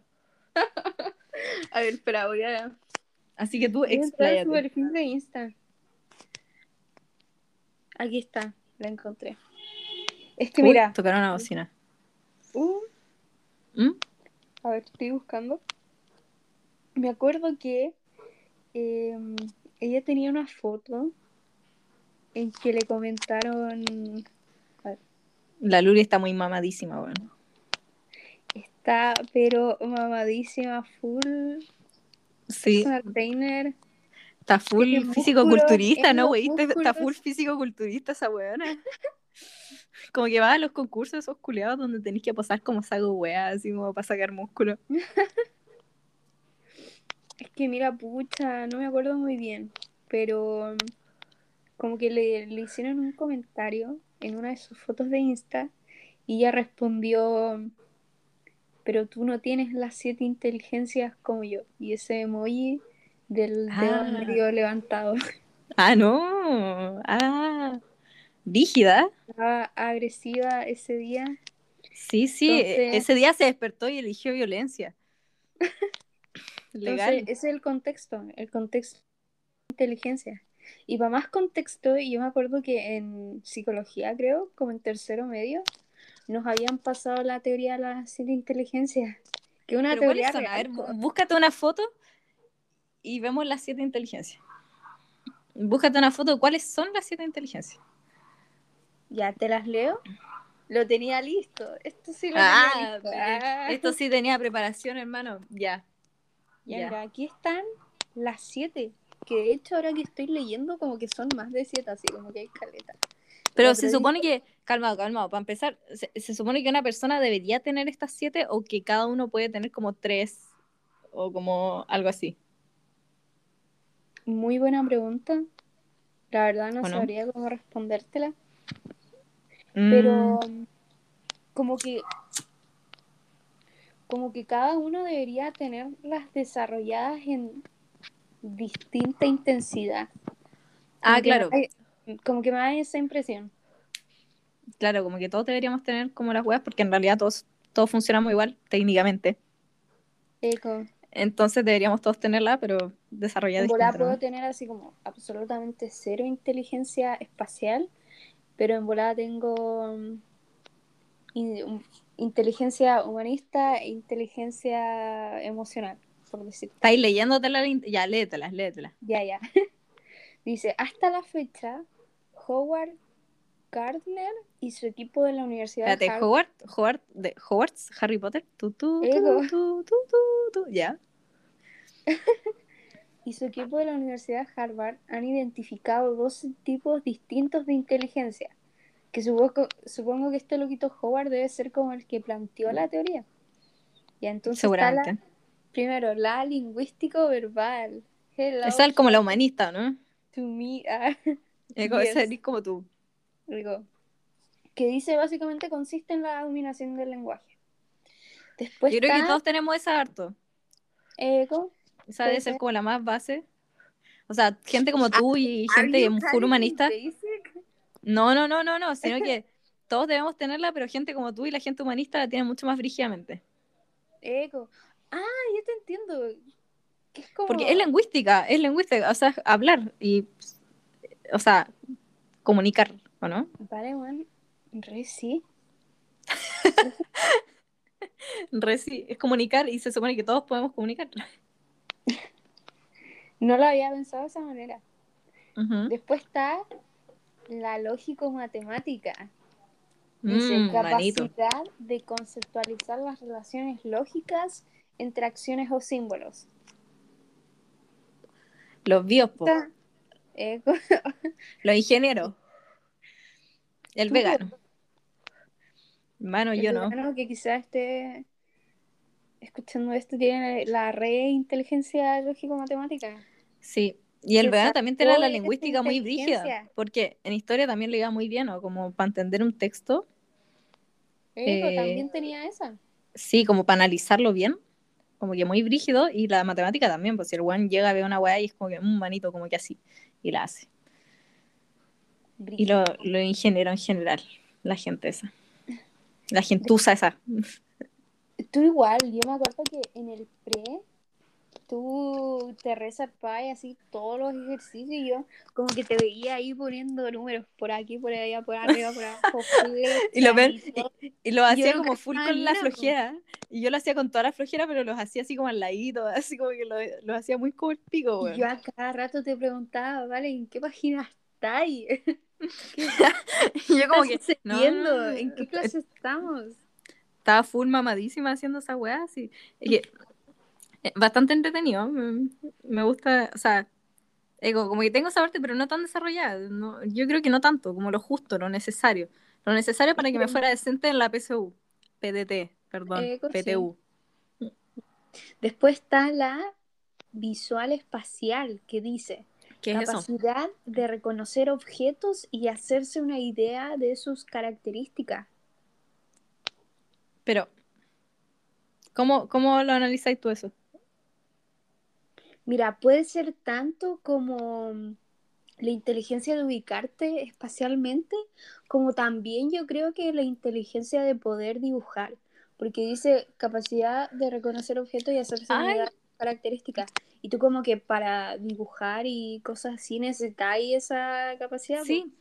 *laughs* a ver, espera, voy a. Así que tú expláyate. su perfil de Insta. Aquí está, la encontré. Es que mira. Tocaron una bocina. Uh, ¿Mm? A ver, estoy buscando. Me acuerdo que em, ella tenía una foto en que le comentaron la Luli está muy mamadísima, bueno. Está, pero mamadísima, full. Sí. Trainer. Está full físico-culturista, ¿no, güey? Está full físico-culturista esa weona. *laughs* Como que va a los concursos esos culiados donde tenéis que posar como saco wea, así como para sacar músculo. *laughs* es que mira, pucha, no me acuerdo muy bien, pero como que le, le hicieron un comentario en una de sus fotos de Insta y ella respondió, pero tú no tienes las siete inteligencias como yo. Y ese emoji del dedo ah. medio levantado. Ah, no. Ah. Rígida. Estaba agresiva ese día. Sí, sí. Entonces- Ese día se despertó y eligió violencia. *laughs* Legal. Entonces, ese es el contexto, el contexto de inteligencia. Y para más contexto, yo me acuerdo que en psicología, creo, como en tercero medio, nos habían pasado la teoría de las siete inteligencias. Que una ¿Pero teoría son? A real, ver, búscate una foto y vemos las siete inteligencias. Búscate una foto de cuáles son las siete inteligencias. Ya te las leo. Lo tenía listo. Esto sí lo Ah, tenía listo. Ah. esto sí tenía preparación, hermano. Ya. Ya, Ya. mira, aquí están las siete. Que de hecho, ahora que estoy leyendo, como que son más de siete, así como que hay caleta. Pero se supone que, calmado, calmado, para empezar, se, se supone que una persona debería tener estas siete o que cada uno puede tener como tres o como algo así. Muy buena pregunta. La verdad no ¿O no? sabría cómo respondértela. Mm, Pero como que como que cada uno debería tenerlas desarrolladas en distinta intensidad. ah, Como claro, como que me da esa impresión. claro, como que todos deberíamos tener como las weas porque en realidad todos, todos funcionamos igual técnicamente. Eco. Entonces deberíamos todos tenerla, pero desarrollada distinta, ¿no? puedo tener así como absolutamente cero inteligencia espacial, pero en volada tengo mm, in- inteligencia humanista e inteligencia emocional, por decir. ¿Estáis leyéndotela? Ya, léetelas, léetelas. Ya, ya. *laughs* Dice, hasta la fecha, Howard Gardner y su equipo de la Universidad de Espérate, Harvard Howard, Howard, de Hogwarts, Harry Potter, tú, tú, tú, tú, tú, tú, tú, ya. *laughs* y su equipo de la Universidad Harvard han identificado dos tipos distintos de inteligencia, que supongo, supongo que este loquito Howard debe ser como el que planteó la teoría. Y entonces está Seguramente. la, primero la lingüístico verbal. Hello Esa es como la humanista, ¿no? to me. ah, *laughs* Es como, Yes. eres como tú. digo, que dice básicamente consiste en la dominación del lenguaje. Después Yo creo que todos tenemos esa harto. ego. Esa debe ser como la más base. O sea, gente como tú y gente full humanista. No, no, no, no, no, sino *laughs* que todos debemos tenerla, pero gente como tú y la gente humanista la tiene mucho más brígidamente. Ego. Ah, ya te entiendo. Es como... Porque es lingüística, es lingüística, o sea, es hablar y, o sea, comunicar, ¿o no? Vale, bueno. Re sí. *laughs* Re sí, es comunicar y se supone que todos podemos comunicar. No lo había pensado de esa manera. Ujú. Después está la lógico-matemática. Dice Mm, manito. capacidad de conceptualizar las relaciones lógicas entre acciones o símbolos. Los bios, po, Está- Ego. los ingenieros. El vegano. Mano, El yo no. vegano que quizás esté escuchando esto tiene la re inteligencia lógico-matemática. Sí. Y el que vegano también tiene la lingüística muy brígida, porque en historia también le iba muy bien, ¿no? Como para entender un texto, Ego Eh, también tenía esa. sí, como para analizarlo bien, como que muy brígido, y la matemática también, pues si el one llega a ver una weá y es como que un manito, como que así, y la hace. Y Brígido. lo, lo ingeniero en general, la gente esa. La *laughs* gentuza esa. *laughs* Tú igual, yo me acuerdo que en el pre tú te resarpabas así todos los ejercicios y yo como que te veía ahí poniendo números por aquí, por allá, por arriba, por *laughs* abajo. Y lo, ven- y y hacía como full con la flojera. Y yo lo hacía con toda la flojera, pero los hacía así como al ladito, *laughs* así como que lo, los hacía muy como el pico, Y weón. yo a cada rato te preguntaba, ¿vale? ¿En qué página estáis? ¿Qué *laughs* Y yo como que, no, ¿En qué clase estamos? estaba full mamadísima haciendo esa weá, así. Que, eh, bastante entretenido, me, me gusta, o sea, como que tengo esa parte, pero no tan desarrollada. no- yo creo que no tanto, como lo justo, lo necesario. Lo necesario para que me fuera decente en la PSU. PDT, perdón, sí. PTU. Después está la visual espacial, que dice ¿Qué es eso? capacidad de reconocer objetos y hacerse una idea de sus características. Pero, ¿cómo, cómo lo analizáis tú eso? Mira, puede ser tanto como la inteligencia de ubicarte espacialmente, como también yo creo que la inteligencia de poder dibujar, porque dice capacidad de reconocer objetos y hacerse características. Y tú como que para dibujar y cosas así necesitáis esa capacidad. Sí.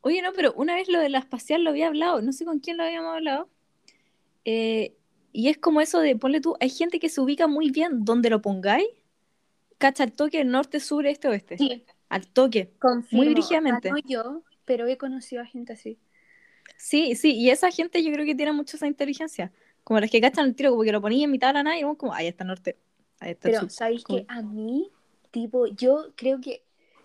Oye, no, pero una vez lo de la espacial lo había hablado, no sé con quién lo habíamos hablado. Eh, y es como eso de, ponle tú, hay gente que se ubica muy bien donde lo pongáis, cacha al toque norte, sur, este, oeste. Sí, Al toque. confirmo. Muy brígidamente. O sea, no yo, pero he conocido a gente así. Sí, sí, y esa gente yo creo que tiene mucho esa inteligencia. Como las que cachan el tiro, como que lo ponía en mitad de la nada y vamos como, ahí está el norte, ahí está Pero, sur. ¿sabéis que a mí, tipo, yo creo que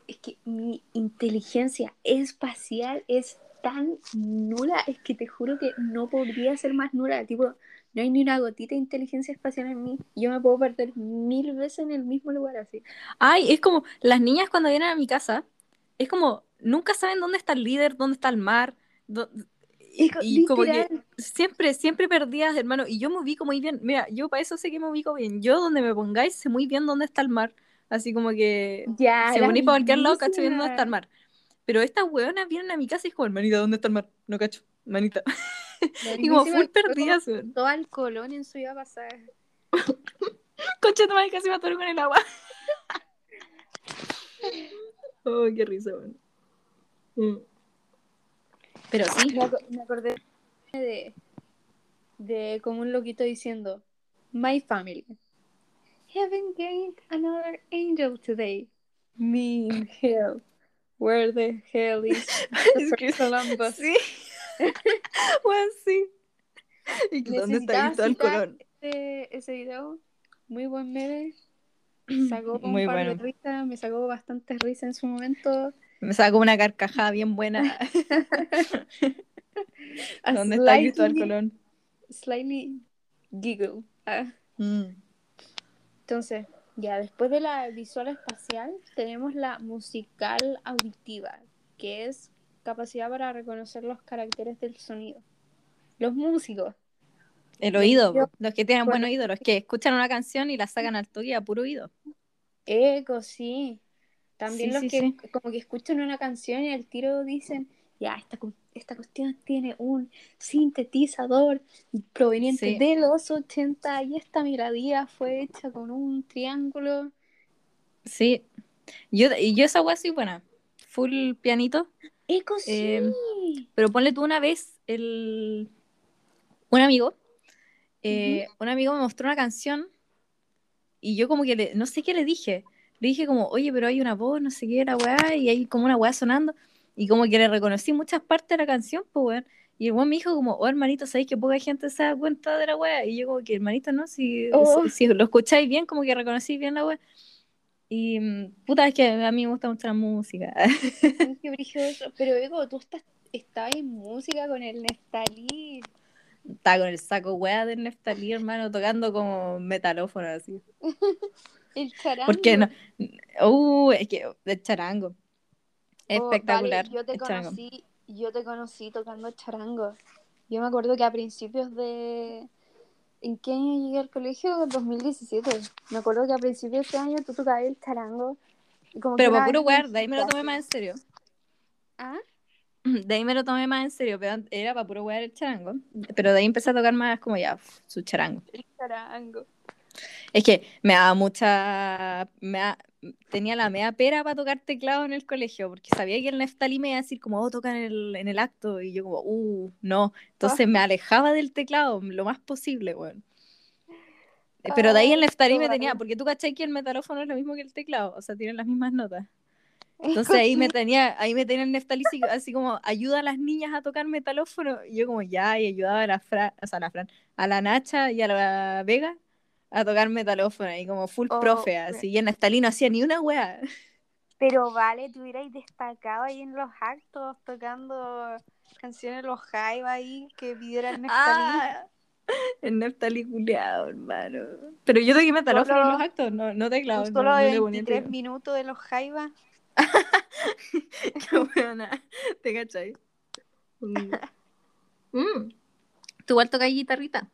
es que mi inteligencia espacial es tan nula, es que te juro que no podría ser más nula. Tipo, no hay ni una gotita de inteligencia espacial en mí. Yo me puedo perder mil veces en el mismo lugar así. Ay, es como, las niñas cuando vienen a mi casa, es como, nunca saben dónde está el líder, dónde está el mar, dó- y, y como que siempre, siempre perdidas, hermano, y yo me ubico muy bien, mira, yo para eso sé que me ubico bien, yo donde me pongáis sé muy bien dónde está el mar, así como que, Ya, la ponís para cualquier lado, cacho bien dónde está el mar. Pero estas hueonas vienen a mi casa y es como, hermanita, ¿dónde está el mar? No cacho, manita. Y como full weón. Todo al Colón en su vida pasada. *laughs* Concha, tu madre casi me atoro con el agua. *laughs* oh, qué risa, weón. Mm. Pero sí, Me, aco- me acordé de, de como un loquito diciendo, My family. Haven't gained another angel today. Me in hell. Where the hell is *laughs* Es que- Columbus? sí. Bueno, sí. ¿Y dónde está Cristóbal Colón? ese, ese video. Muy buen meme. *clears throat* Sacó un Muy par de bueno. risas, me sacó bastantes risas en su momento. Me sacó una carcajada bien buena. *laughs* ¿Dónde está Cristóbal slightly- Colón? Slightly giggle. Ah. Mm. Entonces, ya después de la visual espacial, tenemos la musical auditiva, que es capacidad para reconocer los caracteres del sonido. Los músicos. El oído, Yo- los que tienen buen oído, los que escuchan una canción y la sacan al toque a puro oído. Eco, sí. También Sí, los sí, que sí. como que escuchan una canción y al tiro dicen, ya, esta, esta cuestión tiene un sintetizador proveniente de los 80 y esta melodía fue hecha con un triángulo. Sí. Yo, y yo esa weá soy buena. Full pianito. Eco, sí. Eh, Pero ponle tú una vez el... un amigo. eh, Un amigo me mostró una canción y yo como que le- no sé qué le dije. Le dije como, oye, pero hay una voz, no sé qué, la weá, y hay como una weá sonando. Y como que le reconocí muchas partes de la canción, pues weón. Y el weón me dijo como, oh hermanito, ¿sabéis que poca gente se da cuenta de la weá? Y yo como que, hermanito, no, si, Oh. si, si lo escucháis bien, como que reconocí bien la weá. Y mm, puta, es que a mí me gusta mucho la música. Qué *laughs* brígido eso. Pero Eco, tú estás, estabas en música con el Neftalí. Estaba con el saco weá del Neftalí, hermano, tocando como metalófono así. *laughs* El charango. Porque no. Uh, es que el charango. Oh, Espectacular. vale, yo te el charango. conocí, yo te conocí tocando charango. Yo me acuerdo que a principios de ¿En qué año llegué al colegio? 2017. Me acuerdo que a principios de este año tú tocabas el charango. y como Pero para puro de ahí me lo tomé más en serio. ¿Ah? *clears throat* De ahí me lo tomé más en serio, pero era para puro wear el charango. Pero de ahí empecé a tocar más como ya, su charango. El charango. Es que me daba mucha. Me da- tenía la media pera para tocar teclado en el colegio, porque sabía que el Neftalí me iba a decir como, oh, toca en el, en el acto, y yo como, uh, no. Entonces me alejaba del teclado lo más posible, weón. Eh, Pero de ahí el Neftalí me tenía, porque tú cachai que el metalófono es lo mismo que el teclado, o sea, tienen las mismas notas. *laughs* Entonces ahí me tenía, ahí me tenía el Neftalí así, así como ayuda a las niñas a tocar metalófono. Y yo como ya, y ayudaba a la Fran, o sea, a la Fran, a la Nacha y a la Vega a tocar metalófono y como full Oh, profe, así. Y el Neftalí no hacía ni una wea. Pero vale, tú hubierais destacado ahí en los actos tocando canciones los Jaiba ahí que pidiera el Neftalí. Ah, el Neftalí culiado, hermano. Pero yo toqué metalófono en los actos, no, no teclado. No- solo no ponía 23 teclado. minutos de los Jaiba. *laughs* Qué buena. ¿Te cachai? *laughs* Mm. Mm. ¿Tú igual tocas guitarrita?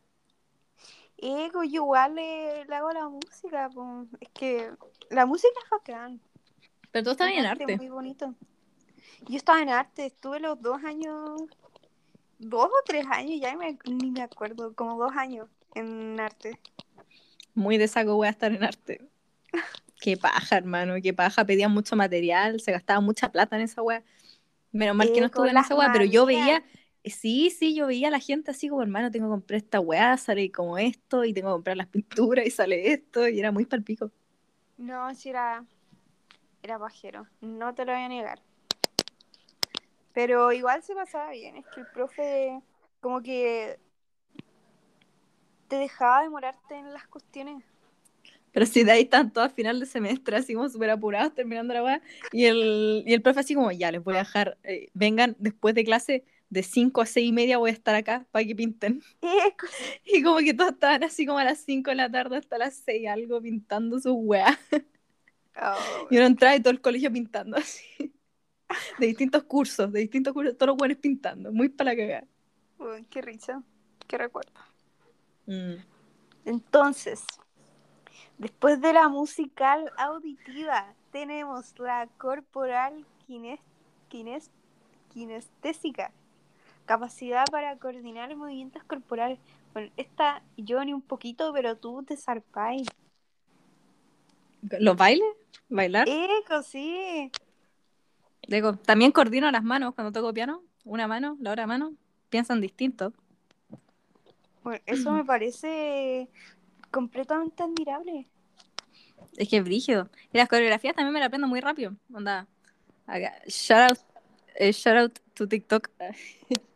Ego, yo igual le, le hago la música, po. es que la música es bacán. Pero tú estabas en arte. Muy bonito. Yo estaba en arte, estuve los dos años, dos o tres años, ya me- ni me acuerdo, como dos años en arte. Muy de saco voy a estar en arte. *laughs* Qué paja, hermano, qué paja. Pedían mucho material, se gastaba mucha plata en esa wea. Menos mal que no estuve en esa wea, pero yo veía. Sí, sí, yo veía a la gente así como, hermano, tengo que comprar esta weá, sale como esto, y tengo que comprar las pinturas y sale esto, y era muy palpico. No, sí era, era pajero, no te lo voy a negar. Pero igual se pasaba bien, es que el profe como que te dejaba demorarte en las cuestiones. Pero si de ahí están todos a final de semestre, así como súper apurados, terminando la weá, y el, y el profe así como, ya, les voy a dejar, eh, vengan después de clase, de 5 a 6 y media voy a estar acá para que pinten. *laughs* Y como que todos estaban así como a las 5 de la tarde hasta las 6 algo pintando sus weas. oh, Y uno entraba y todo el colegio pintando así. De distintos cursos, de distintos cursos, todos los buenos pintando, muy para la cagada. uy, qué risa, qué recuerdo. Mm. Entonces, después de la musical auditiva, tenemos la corporal kines- kines- kinestésica, capacidad para coordinar movimientos corporales. Bueno, esta yo ni un poquito, pero tú te zarpáis. ¿Los bailes? ¿Bailar? Eco, sí. Digo, también coordino las manos cuando toco piano. Una mano, la otra mano. Piensan distinto. Bueno, eso me parece completamente admirable. Es que es brígido. Y las coreografías también me las aprendo muy rápido. Onda. Shout out, eh, shout out to TikTok. *laughs*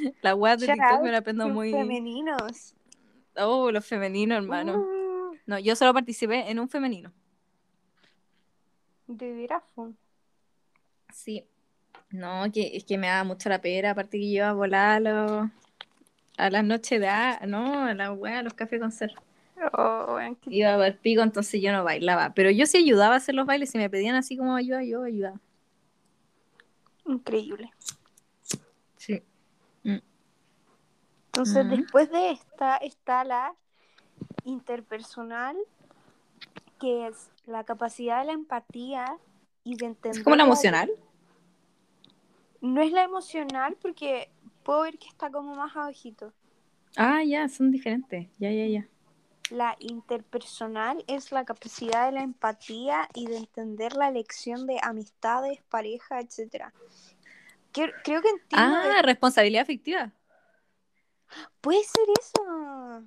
*laughs* Las weas de TikTok me las aprendo muy. Femeninos. Oh, los femeninos, hermano. Uh, No, yo solo participé en un femenino. de veras, fue. Sí. No, que es que me da mucha la pera, aparte que yo iba a volar a, los- a las noches de a, no, a la wea, a los cafés con ser. Oh, qué Iba a ver pico, entonces yo no bailaba. Pero yo sí ayudaba a hacer los bailes, si me pedían así como ayuda, yo ayudaba. increíble. Sí. Entonces, después de esta está la interpersonal, que es la capacidad de la empatía y de entender. ¿Es como la la- emocional? No es la emocional porque puedo ver que está como más abajito. Ah, ya, son diferentes. Ya, ya, ya. La interpersonal es la capacidad de la empatía y de entender la elección de amistades, pareja, etcétera. Creo, creo que entiendo. Ah, de- responsabilidad afectiva. Puede ser eso.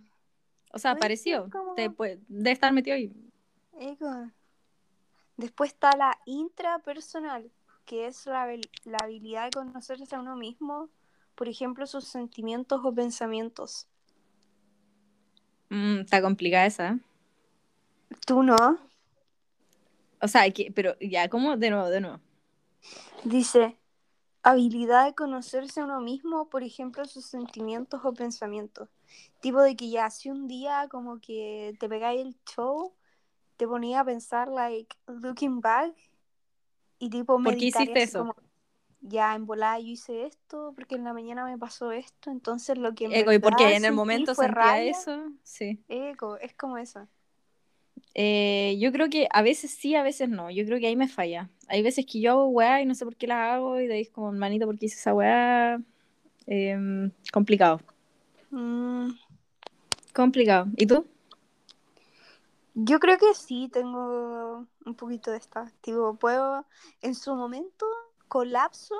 O sea, parecido. como- Te puede- debe estar metido ahí. Eco. Después está la intrapersonal, que es la, la habilidad de conocerse a uno mismo, por ejemplo, sus sentimientos o pensamientos. Mm, está complicada esa. ¿eh? Tú no. O sea, que, pero ya, ¿cómo? De nuevo, de nuevo. Dice, habilidad de conocerse a uno mismo, por ejemplo, sus sentimientos o pensamientos. Tipo de que ya hace un día como que te pegáis el show, te ponía a pensar, like, looking back, y tipo ¿Por qué hiciste eso? como, ya en volada yo hice esto, porque en la mañana me pasó esto, entonces lo que en Eco, y porque en el momento sentía rabia. eso. Sí. Eco, es como eso. Eh, yo creo que a veces sí, a veces no. Yo creo que ahí me falla. Hay veces que yo hago weá y no sé por qué las hago y de ahí es como, manito, ¿por qué hice esa weá? Em, complicado. Mm, Complicado. ¿Y tú? Yo creo que sí, tengo un poquito de esta. Tipo, puedo, en su momento, colapso,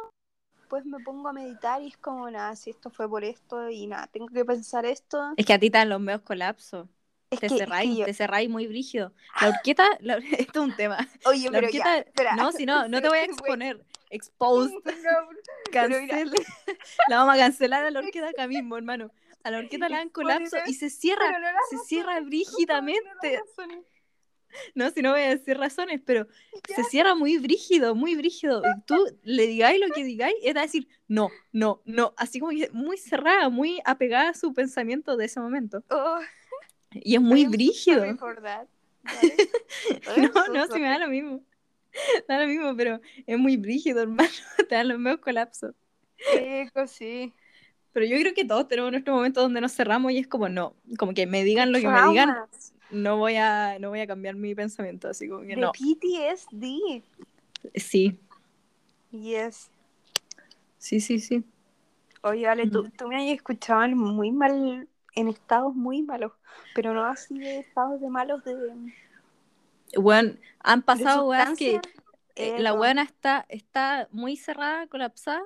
pues me pongo a meditar y es como, nada, si esto fue por esto y nada, tengo que pensar esto. Es que a ti te dan los medios colapsos. Es Te que, es que cerráis, yo- te cerráis muy brígido. La horqueta, la- *laughs* esto es un tema. Oye, La pero horqueta, ya, espera. no, si no, no te *laughs* voy a exponer. Exposed. No. Cancel. *laughs* La vamos a cancelar a la horqueta acá mismo, hermano. A la horqueta le dan colapso y se cierra. no se razones, cierra no brígidamente. No, si no voy a decir razones, pero se cierra muy brígido, muy brígido. Y tú le digáis lo que digáis, es decir, no, no, no. Así como que muy cerrada, muy apegada a su pensamiento de ese momento. Oh, Y es muy brígido. *laughs* No, no, sí me da lo mismo. *laughs* Da lo mismo, pero es muy brígido, *laughs* hermano. Te dan los medios colapsos. Eco, sí. Pero yo creo que todos tenemos nuestro momento donde nos cerramos y es como no, como que me digan lo que me digan, Traumas no voy a, no voy a cambiar mi pensamiento, así como que de no. PTSD. Sí, Yes. sí, sí, sí. Oye, vale, tú, Mm. tú me has escuchado muy mal, en estados muy malos, pero no así de estados de malos de, Bueno, han de pasado weas que sustancia. eh, la weona está, está muy cerrada, colapsada.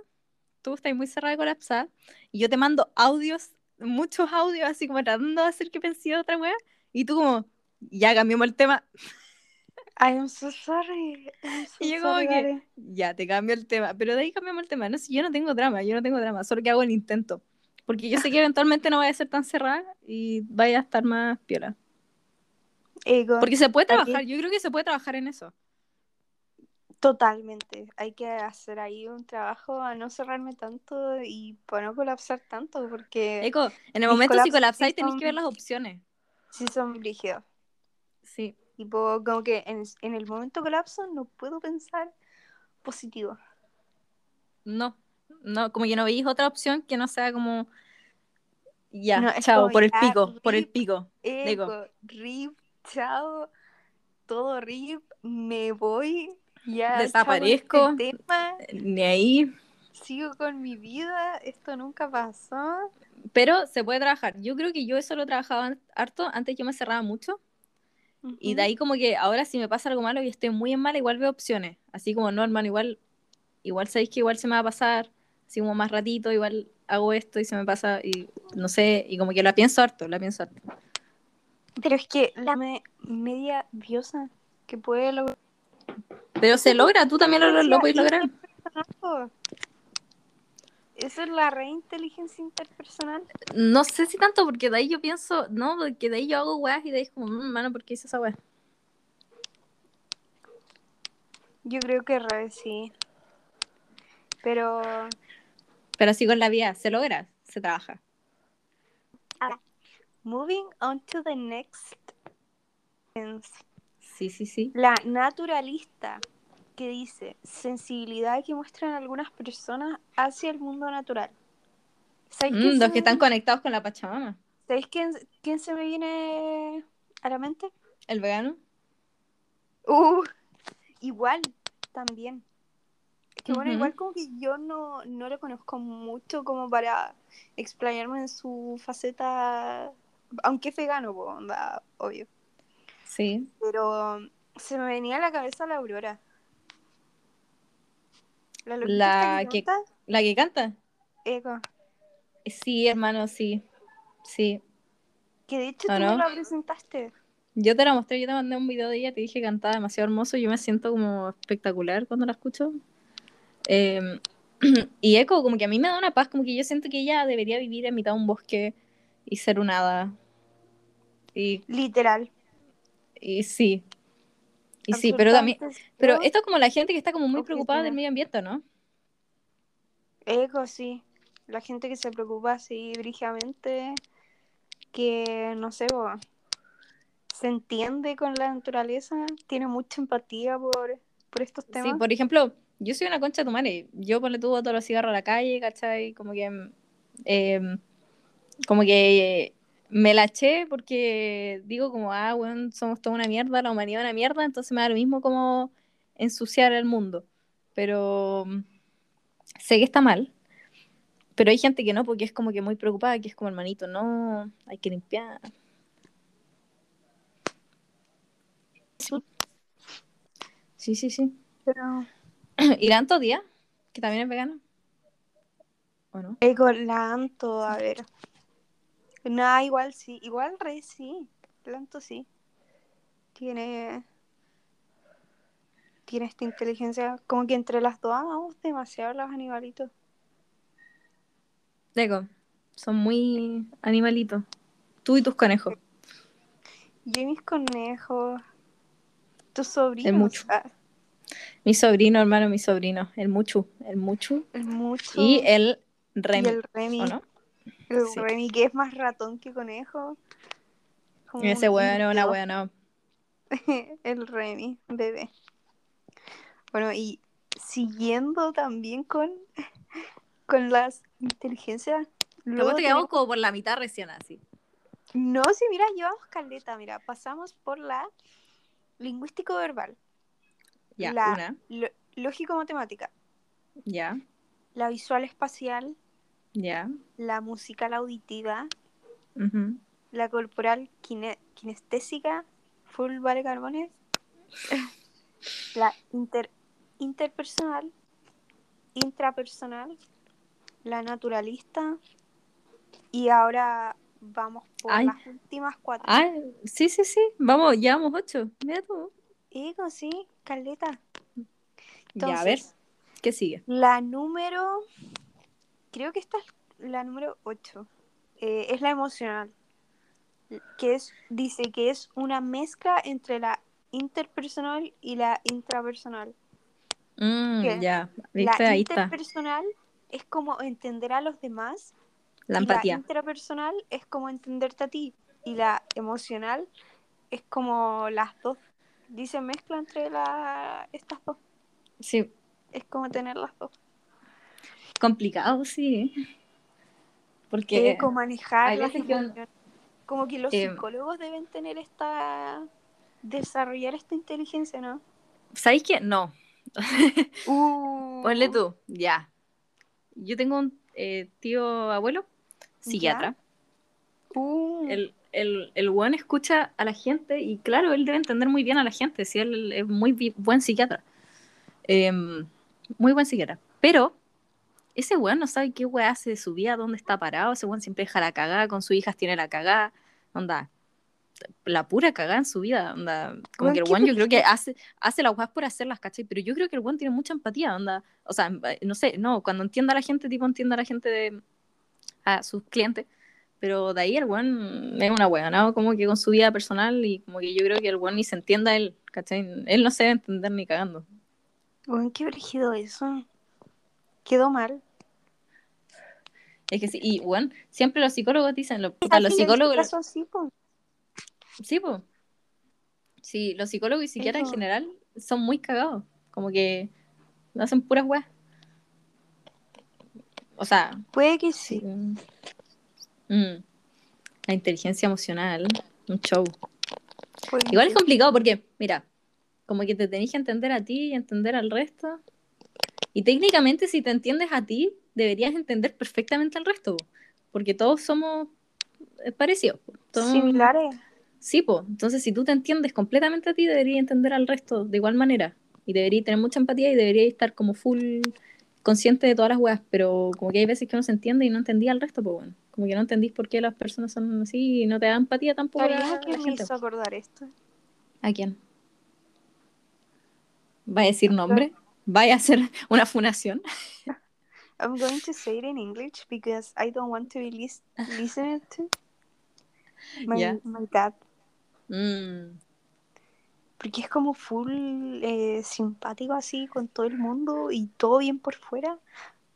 Tú estás muy cerrada colapsada. Y yo te mando audios, muchos audios, así como tratando de hacer que pensé otra wea. Y tú como, ya cambiamos el tema. I'm so sorry. I'm so *laughs* Y yo como que, vale. ya, te cambio el tema. Pero de ahí cambiamos el tema. No sé, yo no tengo drama, yo no tengo drama, solo que hago el intento. Porque yo sé que eventualmente no vaya a ser tan cerrada y vaya a estar más piola. Eco. Porque se puede Aquí- trabajar, yo creo que se puede trabajar en eso. Totalmente. Hay que hacer ahí un trabajo a no cerrarme tanto y para no colapsar tanto, porque Eco, en el momento si colapsáis sí tenéis que ver las opciones. sí son brígidos. Sí. Tipo, como que en, en el momento colapso no puedo pensar positivo. No, no, como que no veis otra opción que no sea como ya, No, chao, por el ya, pico, por el pico. Digo. Rip, chao, todo rip, me voy, ya Desaparezco. este tema, Ni ahí. sigo con mi vida, esto nunca pasó. Pero se puede trabajar. Yo creo que yo eso lo trabajaba harto. Antes yo me cerraba mucho. Y de ahí como que ahora si me pasa algo malo y estoy muy en mala, igual veo opciones. Así como, no, hermano, igual, igual sabéis que igual se me va a pasar. Así como más ratito, igual hago esto y se me pasa. Y no sé, y como que la pienso harto, la pienso harto. Pero es que la me- media diosa que puede lograr. Pero se logra, tú también lo, lo, puedes lograr. Esa es la reinteligencia interpersonal. No sé si tanto, porque de ahí yo pienso, no, porque de ahí yo hago weas y de ahí es como, "Mm, mano, ¿por qué hice esa wea? Yo creo que revés sí. Pero Pero así con la vida, se logra, se trabaja. moving on to the next. Sí, sí, sí. La naturalista que dice sensibilidad que muestran algunas personas hacia el mundo natural. ¿Sabéis Mm, los me que están viene- conectados con la Pachamama. ¿Sabéis quién, quién se me viene a la mente? El vegano. Uh, igual, también. Que bueno, igual como que yo no, no lo conozco mucho como para explayarme en su faceta, aunque es vegano, onda, obvio. Sí. Pero se me venía a la cabeza la Aurora. La La que- canta, ¿La que canta? Eco. Sí, hermano, sí. Sí. Que de hecho ¿O tú no? la presentaste. Yo te la mostré, yo te mandé un video de ella, te dije que cantaba demasiado hermoso, yo me siento como espectacular cuando la escucho. Eh, *clears throat* y Eco, como que a mí me da una paz, como que yo siento que ella debería vivir en mitad de un bosque y ser un hada. Y, Literal. y sí. Y sí, pero también, pero esto es como la gente que está como muy preocupada del medio ambiente, ¿no? Eco, sí. La gente que se preocupa así brígidamente, que no sé, bo, se entiende con la naturaleza, tiene mucha empatía por, por estos Sí, temas. por ejemplo, yo soy una concha de tu madre. Yo ponle tú todos los cigarros a la calle, ¿cachai? Como que. eh, como que me la porque digo, como, ah, bueno, somos toda una mierda, la humanidad una mierda, entonces me da lo mismo como ensuciar el mundo. Pero mm, sé que está mal. Pero hay gente que no, porque es como que muy preocupada, que es como hermanito, no, hay que limpiar. Sí, sí, sí. Pero *laughs* ¿Y la Anto Díaz? Que también es vegana. ¿O no? Eco, la Anto, a ver. Nada, igual sí, igual re sí, la Anto sí. Tiene, tiene esta inteligencia, como que entre las dos amamos demasiado los animalitos. Deco, son muy animalitos. Tú y tus conejos. Yo y mis conejos, tus sobrinos, mucho. ah, Mi sobrino, hermano, mi sobrino. El Muchu. El Muchu. el mucho Y el y Remy. el Remy. ¿O no? El Sí. Remy, que es más ratón que conejo. Como Ese es una weón. *laughs* el Remy, bebé. Bueno, y siguiendo también con, *laughs* con las inteligencias. Luego luego te quedamos tenemos- como por la mitad recién así. No, sí, mira, llevamos caleta, mira, pasamos por la lingüístico verbal, Ya, La- una. lo- lógico-matemática, Ya, la visual espacial, ya. la musical auditiva, la corporal kine- kinestésica, full vale carbones, *laughs* la inter- interpersonal, intrapersonal, la naturalista y ahora vamos por Ay. las últimas cuatro. Ah, sí, sí, sí. Vamos, llevamos ocho. Mira tú. Ego, sí, caleta. ya, a ver, ¿qué sigue? La número, creo que esta es la número 8, es la emocional, que es, dice que es una mezcla entre la interpersonal y la intrapersonal. Mm, ya, La viste, ahí está. interpersonal es como entender a los demás La empatía. la intrapersonal es como entenderte a ti y la emocional es como las dos. Dice mezcla entre la, estas dos. Sí, Es como tener las dos. complicado, sí. Porque que como manejar las emociones. Como que los Eh, psicólogos deben tener esta desarrollar esta inteligencia, ¿no? ¿sabéis qué? No, *laughs* Uh, ponle tú, ya. Yo tengo un eh, tío abuelo, psiquiatra. uh, El, el, el buen escucha a la gente y claro, él debe entender muy bien a la gente, si él es muy buen psiquiatra. Em, muy buen psiquiatra. Pero ese weón no sabe qué weón hace de su vida, dónde está parado, ese weón siempre deja la cagada, con sus hijas tiene la cagada, onda, la pura cagada en su vida, onda, como Weón, que el weón yo creo que *laughs* hace, hace las weas por hacerlas, ¿cachai? Pero yo creo que el weón tiene mucha empatía, onda, o sea, no sé, no, cuando entienda a la gente, tipo, entienda a la gente de, a sus clientes, pero de ahí el weón es una wea, ¿no? Como que con su vida personal y como que yo creo que el weón ni se entienda él, ¿cachai? Él no se debe entender ni cagando. weón, qué brígido eso. Quedó mal. Es que sí, y bueno, siempre los psicólogos dicen, lo, Al los psicólogos, po. sí, pues, sí, los psicólogos y psiquiatras en general son muy cagados, como que hacen puras weas. O sea, Puede que sí. sí. Mm. La inteligencia emocional, un show. Igual es complicado porque, mira, como que te tenés que entender a ti y entender al resto. Y técnicamente si te entiendes a ti, deberías entender perfectamente al resto, po, porque todos somos eh, parecidos. Todos- Similares. Sí, pues. Entonces, si tú te entiendes completamente a ti, deberías entender al resto de igual manera. Y deberías tener mucha empatía y deberías estar como full consciente de todas las weas. Pero como que hay veces que uno se entiende y no entendía al resto, pues bueno. Como que no entendís por qué las personas son así y no te da empatía tampoco a ¿Sabías la, quién me gente. hizo acordar esto? ¿A quién? ¿Va a decir nombre? ¿Va a hacer una funación? I'm going to say it in English because I don't want to be lis- listened to. *laughs* My, Ya. my dad. Mm, Porque es como full eh, simpático así con todo el mundo y todo bien por fuera,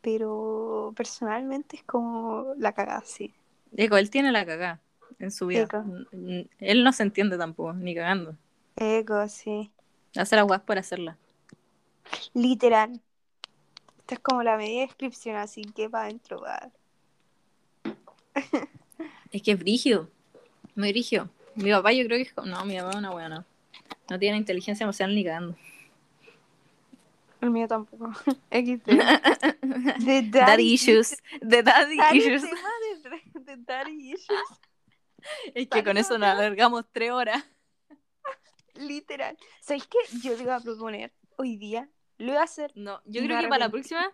pero personalmente es como la cagada, sí. Eco, él tiene la cagada en su vida. Eco. Él no se entiende tampoco, ni cagando. Ego, sí. Hace las weas por hacerlas. Literal. Esta es como la media descripción, así que para adentro va. Es que es brígido. Muy brígido. Mi papá yo creo que es como... No, mi papá es una no. No tiene inteligencia emocional ni cagando. El mío tampoco. *laughs* XD. The *laughs* Daddy issues. The daddy issues. de, de daddy issues. *laughs* Es que con eso nos alargamos tres horas. Literal. ¿Sabéis qué? Yo le iba a proponer hoy día. Lo voy a hacer. No, yo creo que para la próxima...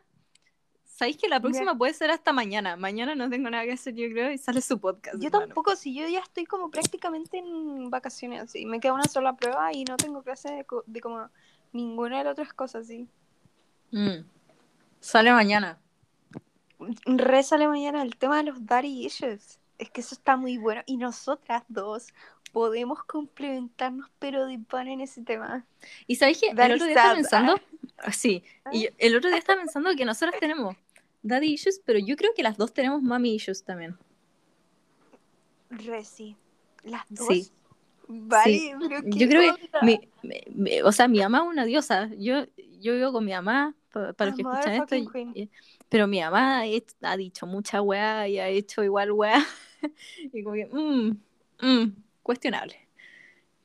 ¿Sabéis que la próxima puede ser hasta mañana? Mañana no tengo nada que hacer, yo creo, y sale su podcast. Yo hermano. tampoco, si yo ya estoy como prácticamente en vacaciones, así. Me queda una sola prueba y no tengo clase de, co- de como ninguna de las otras cosas, así. Mm. Sale mañana. Resale mañana el tema de los daddy issues. Es que eso está muy bueno. Y nosotras dos podemos complementarnos, pero de pan en ese tema. ¿Y sabéis que el otro día estaba pensando? Ah, Sí, y el otro día estaba pensando que nosotros tenemos daddy issues, pero yo creo que las dos tenemos mommy issues también. Reci. Las dos. Sí. Vale, pero qué Yo creo que, onda. mi, mi- mi- o sea, mi mamá es una diosa. Yo, yo vivo con mi mamá, pa- para los que escuchan esto, y- pero mi mamá ha, dicho mucha weá y ha hecho igual weá. *laughs* y como que, mm, mm, cuestionable.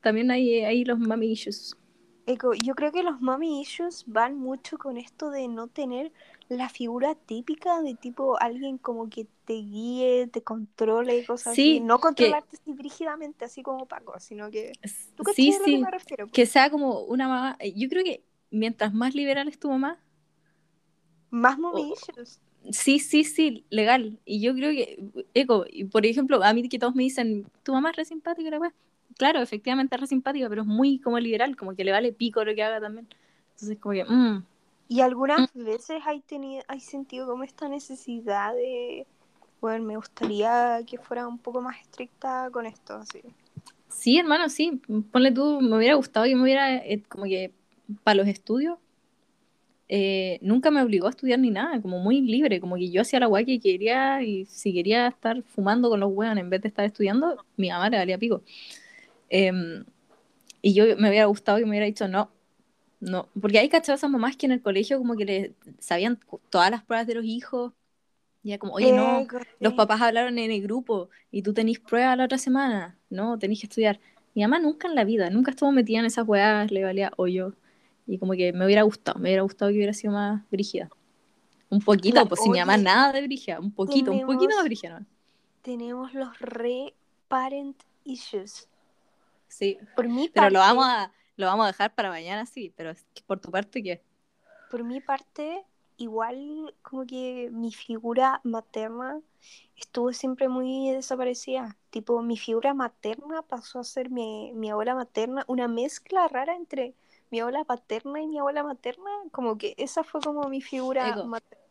También hay, hay los mommy issues. Eco, yo creo que los mommy issues van mucho con esto de no tener la figura típica de tipo alguien como que te guíe, te controle y cosas Sí, así. No que- controlarte así brígidamente, así como Paco, sino que... ¿Tú Sí, lo que sí. me refiero? Que sea como una mamá. eh, Yo creo que mientras más liberal es tu mamá, Más mommy sí, sí, sí, legal. Y yo creo que, eco, por ejemplo, a mí que todos me dicen, tu mamá es re simpática, la wea". Claro, efectivamente es re simpática, pero es muy como liberal, como que le vale pico lo que haga también. Entonces, como que, mm, Y algunas veces hay tenido, hay sentido como esta necesidad de, bueno, me gustaría que fuera un poco más estricta con esto, así. Sí, hermano, sí. Ponle tú, me hubiera gustado que me hubiera, eh, como que, para los estudios, eh, nunca me obligó a estudiar ni nada, como muy libre, como que yo hacía la guay que quería y si quería estar fumando con los hueones en vez de estar estudiando, mi mamá le valía pico. Em, y yo me hubiera gustado que me hubiera dicho no, no, porque hay cachado esas mamás que en el colegio como que le sabían todas las pruebas de los hijos, y era como, oye, no, los papás hablaron en el grupo y tú tenés pruebas la otra semana, no, tenés que estudiar. Mi mamá nunca en la vida, nunca estuvo metida en esas weas, le valía hoyo. Y como que me hubiera gustado, me hubiera gustado que hubiera sido más brígida. Un poquito, La- pues si mi mamá oye, nada de brígida, un poquito, un poquito más brígida. ¿no? Tenemos los re parent issues. Sí, Por mi pero parte, lo vamos a, lo vamos a dejar para mañana, sí, pero por tu parte, ¿qué? por mi parte, igual como que mi figura materna estuvo siempre muy desaparecida. Tipo, mi figura materna pasó a ser mi, mi abuela materna, una mezcla rara entre mi abuela paterna y mi abuela materna. Como que esa fue como mi figura materna.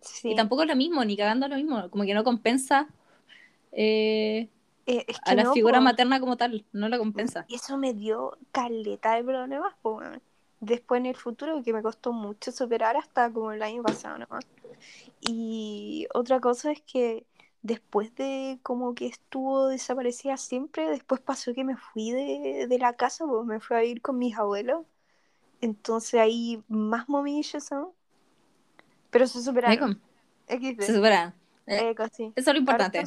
Sí. Y tampoco es lo mismo, ni cagando lo mismo, como que no compensa eh, Eh, es a la no, figura po. materna como tal, no la compensa. Y eso me dio caleta de problemas, po. Después en el futuro, que me costó mucho superar hasta como el año pasado nomás. Y otra cosa es que después de como que estuvo desaparecida siempre, después pasó que me fui de, de la casa, pues me fui a ir con mis abuelos. Entonces ahí más momillos son. Pero se superaron. XD. se supera. Eh, Eco, sí. eso es lo importante.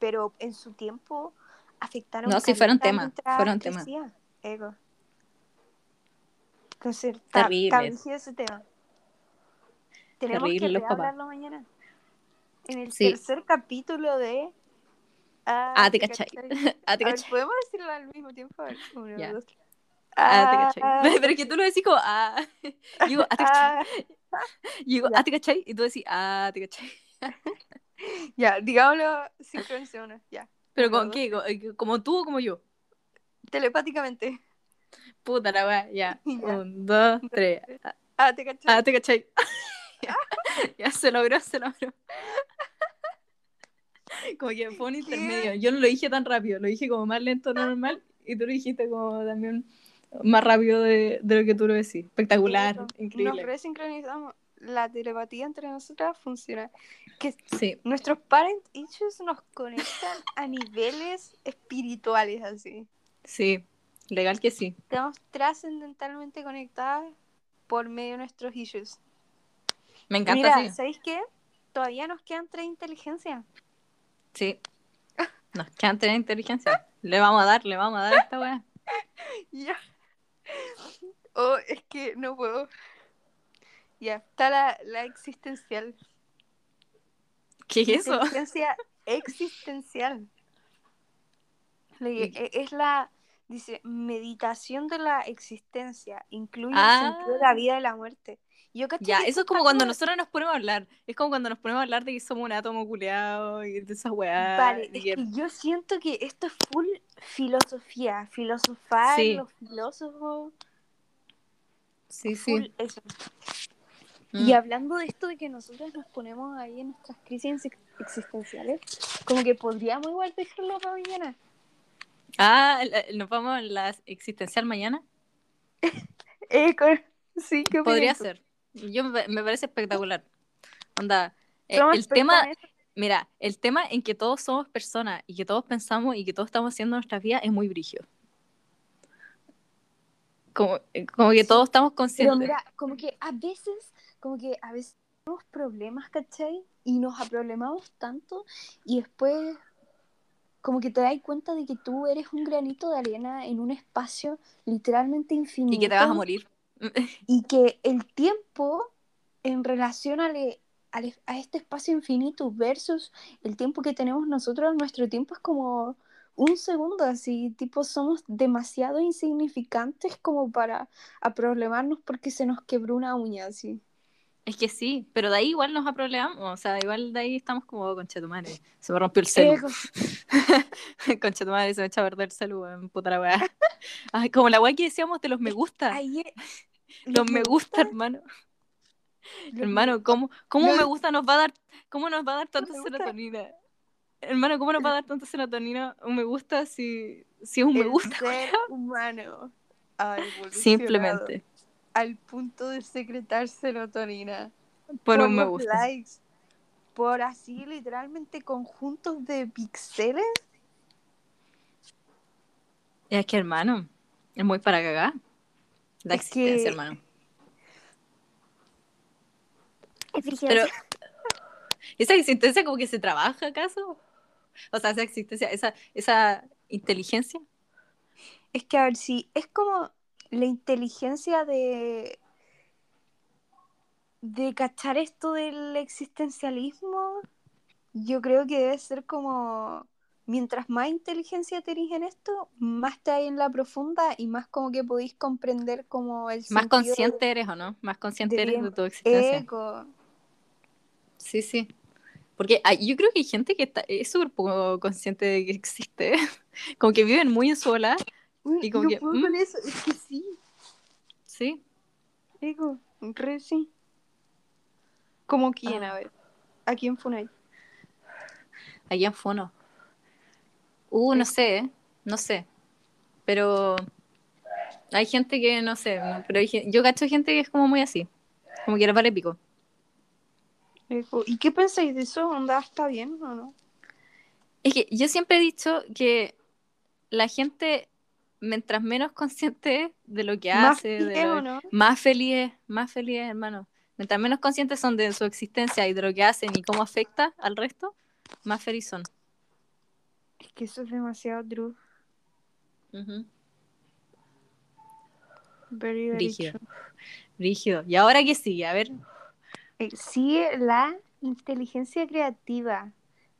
Pero en su tiempo afectaron No, sí, fueron temas, fueron temas. Entonces, Terrible. ese tema. Tenemos Terrible que hablarlo mañana. En el Sí. tercer capítulo de... Ah, te cachai. *laughs* Ah, te A ver, cachai. ¿podemos decirlo al mismo tiempo? Uno, dos. Ah, te cachai. Ah, *laughs* Pero es que tú lo decís como, ah. *laughs* Yo digo, ah, te cachai. ah, digo, Ya. ah, te cachai. Y tú decís, ah, te cachai. ya, digámoslo sincronizados, ya. Pero con qué? ¿Como- eh, ¿Como tú o como yo? Telepáticamente. Puta la weá, ya. Ya. Un, dos, tres. Ah, Ah, te cachai. Ah, te cachai. Ya. *laughs* *laughs* ya se logró, se logró. Como que fue un intermedio. Yo no lo dije tan rápido, lo dije como más lento, no normal. Y tú lo dijiste como también más rápido de, de lo que tú lo decís. Espectacular, increíble. Nos resincronizamos. La telepatía entre nosotras funciona. Que Sí, nuestros parent issues nos conectan a niveles espirituales así. sí, legal que sí. Estamos trascendentalmente conectadas por medio de nuestros issues. Me encanta, Mira, sí. ¿sabéis qué? Todavía nos quedan tres inteligencias. Sí. Nos quedan tener inteligencia. Le vamos a dar, le vamos a dar a esta weá. *laughs* Ya. Oh, es que no puedo. Ya, está la, la existencial. ¿Qué es eso? Inteligencia existencial. ¿Y e- Es la, dice, meditación de la existencia. Incluye Ah. el sentido de la vida y la muerte. Yo Ya, eso es como cuando nosotros nos ponemos a hablar. Es como cuando nos ponemos a hablar de que somos un átomo culeado y de esas weas. Vale, es que- que yo siento que esto es full filosofía. Filosofar, Sí. los filósofos. Sí, sí. eso. Mm. Y hablando de esto de que nosotros nos ponemos ahí en nuestras crisis ex- existenciales, como que podríamos igual dejarlo para mañana. Ah, nos vamos a la existencial mañana. *laughs* Eh, con- Sí, ¿qué Podría ser. Yo me, parece espectacular. Onda, eh, el tema, mira, el tema en que todos somos personas y que todos pensamos y que todos estamos haciendo nuestras vidas es muy brígido. Como, eh, como que todos estamos Pero conscientes. mira, como que a veces, como que a veces tenemos problemas, ¿cachai? Y nos aproblemamos tanto y después como que te das cuenta de que tú eres un granito de arena en un espacio literalmente infinito. Y que te vas a morir. *laughs* Y que el tiempo en relación a, a este espacio infinito versus el tiempo que tenemos nosotros, nuestro tiempo es como un segundo, así, tipo, somos demasiado insignificantes como para problemarnos porque se nos quebró una uña, así. Es que sí, pero de ahí igual nos aproblemamos, o sea, igual de ahí estamos como con Chetumare. Se me rompió el celu. *laughs* con Chetumare se me echa a perder el celu, en puta la weá. *laughs* como la weá que decíamos de los me gusta. Los, me gusta, hermano. hermano, ¿cómo, cómo me gusta nos va a dar, cómo nos va a dar tanta serotonina? Hermano, ¿cómo nos va a dar tanta serotonina un me gusta si, si es un me gusta? *laughs* Ser humano. Simplemente. Al punto de secretar serotonina. Por, un me gusta. Likes, por así literalmente conjuntos de píxeles. Es que, hermano, es muy para cagar. La existencia, hermano. Es Pero, ¿esa existencia como que se trabaja acaso? O sea, esa existencia, esa, esa inteligencia. Es que, a ver, si es como la inteligencia de. de cachar esto del existencialismo, yo creo que debe ser como. Mientras más inteligencia tenéis en esto, más te hay en la profunda y más como que podéis comprender como el Más consciente eres o no, más consciente eres de tu existencia. Eco. Sí, sí. Porque yo creo que hay gente que está, es súper poco consciente de que existe. *laughs* como que viven muy en sola. y como que, puedo con eso, es que sí. Sí. Digo, re sí. ¿Como quién? A ah. ver. ¿A quién ahí? ¿A quién Fono? Uh, no sé, no sé. Pero hay gente que no sé, pero yo cacho gente que es como muy así. Como que era para épico. ¿Y qué pensáis de eso? ¿Onda está bien o no? Es que yo siempre he dicho que la gente, mientras menos consciente de lo que hace, más feliz es, más feliz hermano. Mientras menos conscientes son de su existencia y de lo que hacen y cómo afecta al resto, más feliz son. Es que eso es demasiado true. Rígido. Rígido. ¿Y ahora qué sigue? A ver, eh, sí, la inteligencia creativa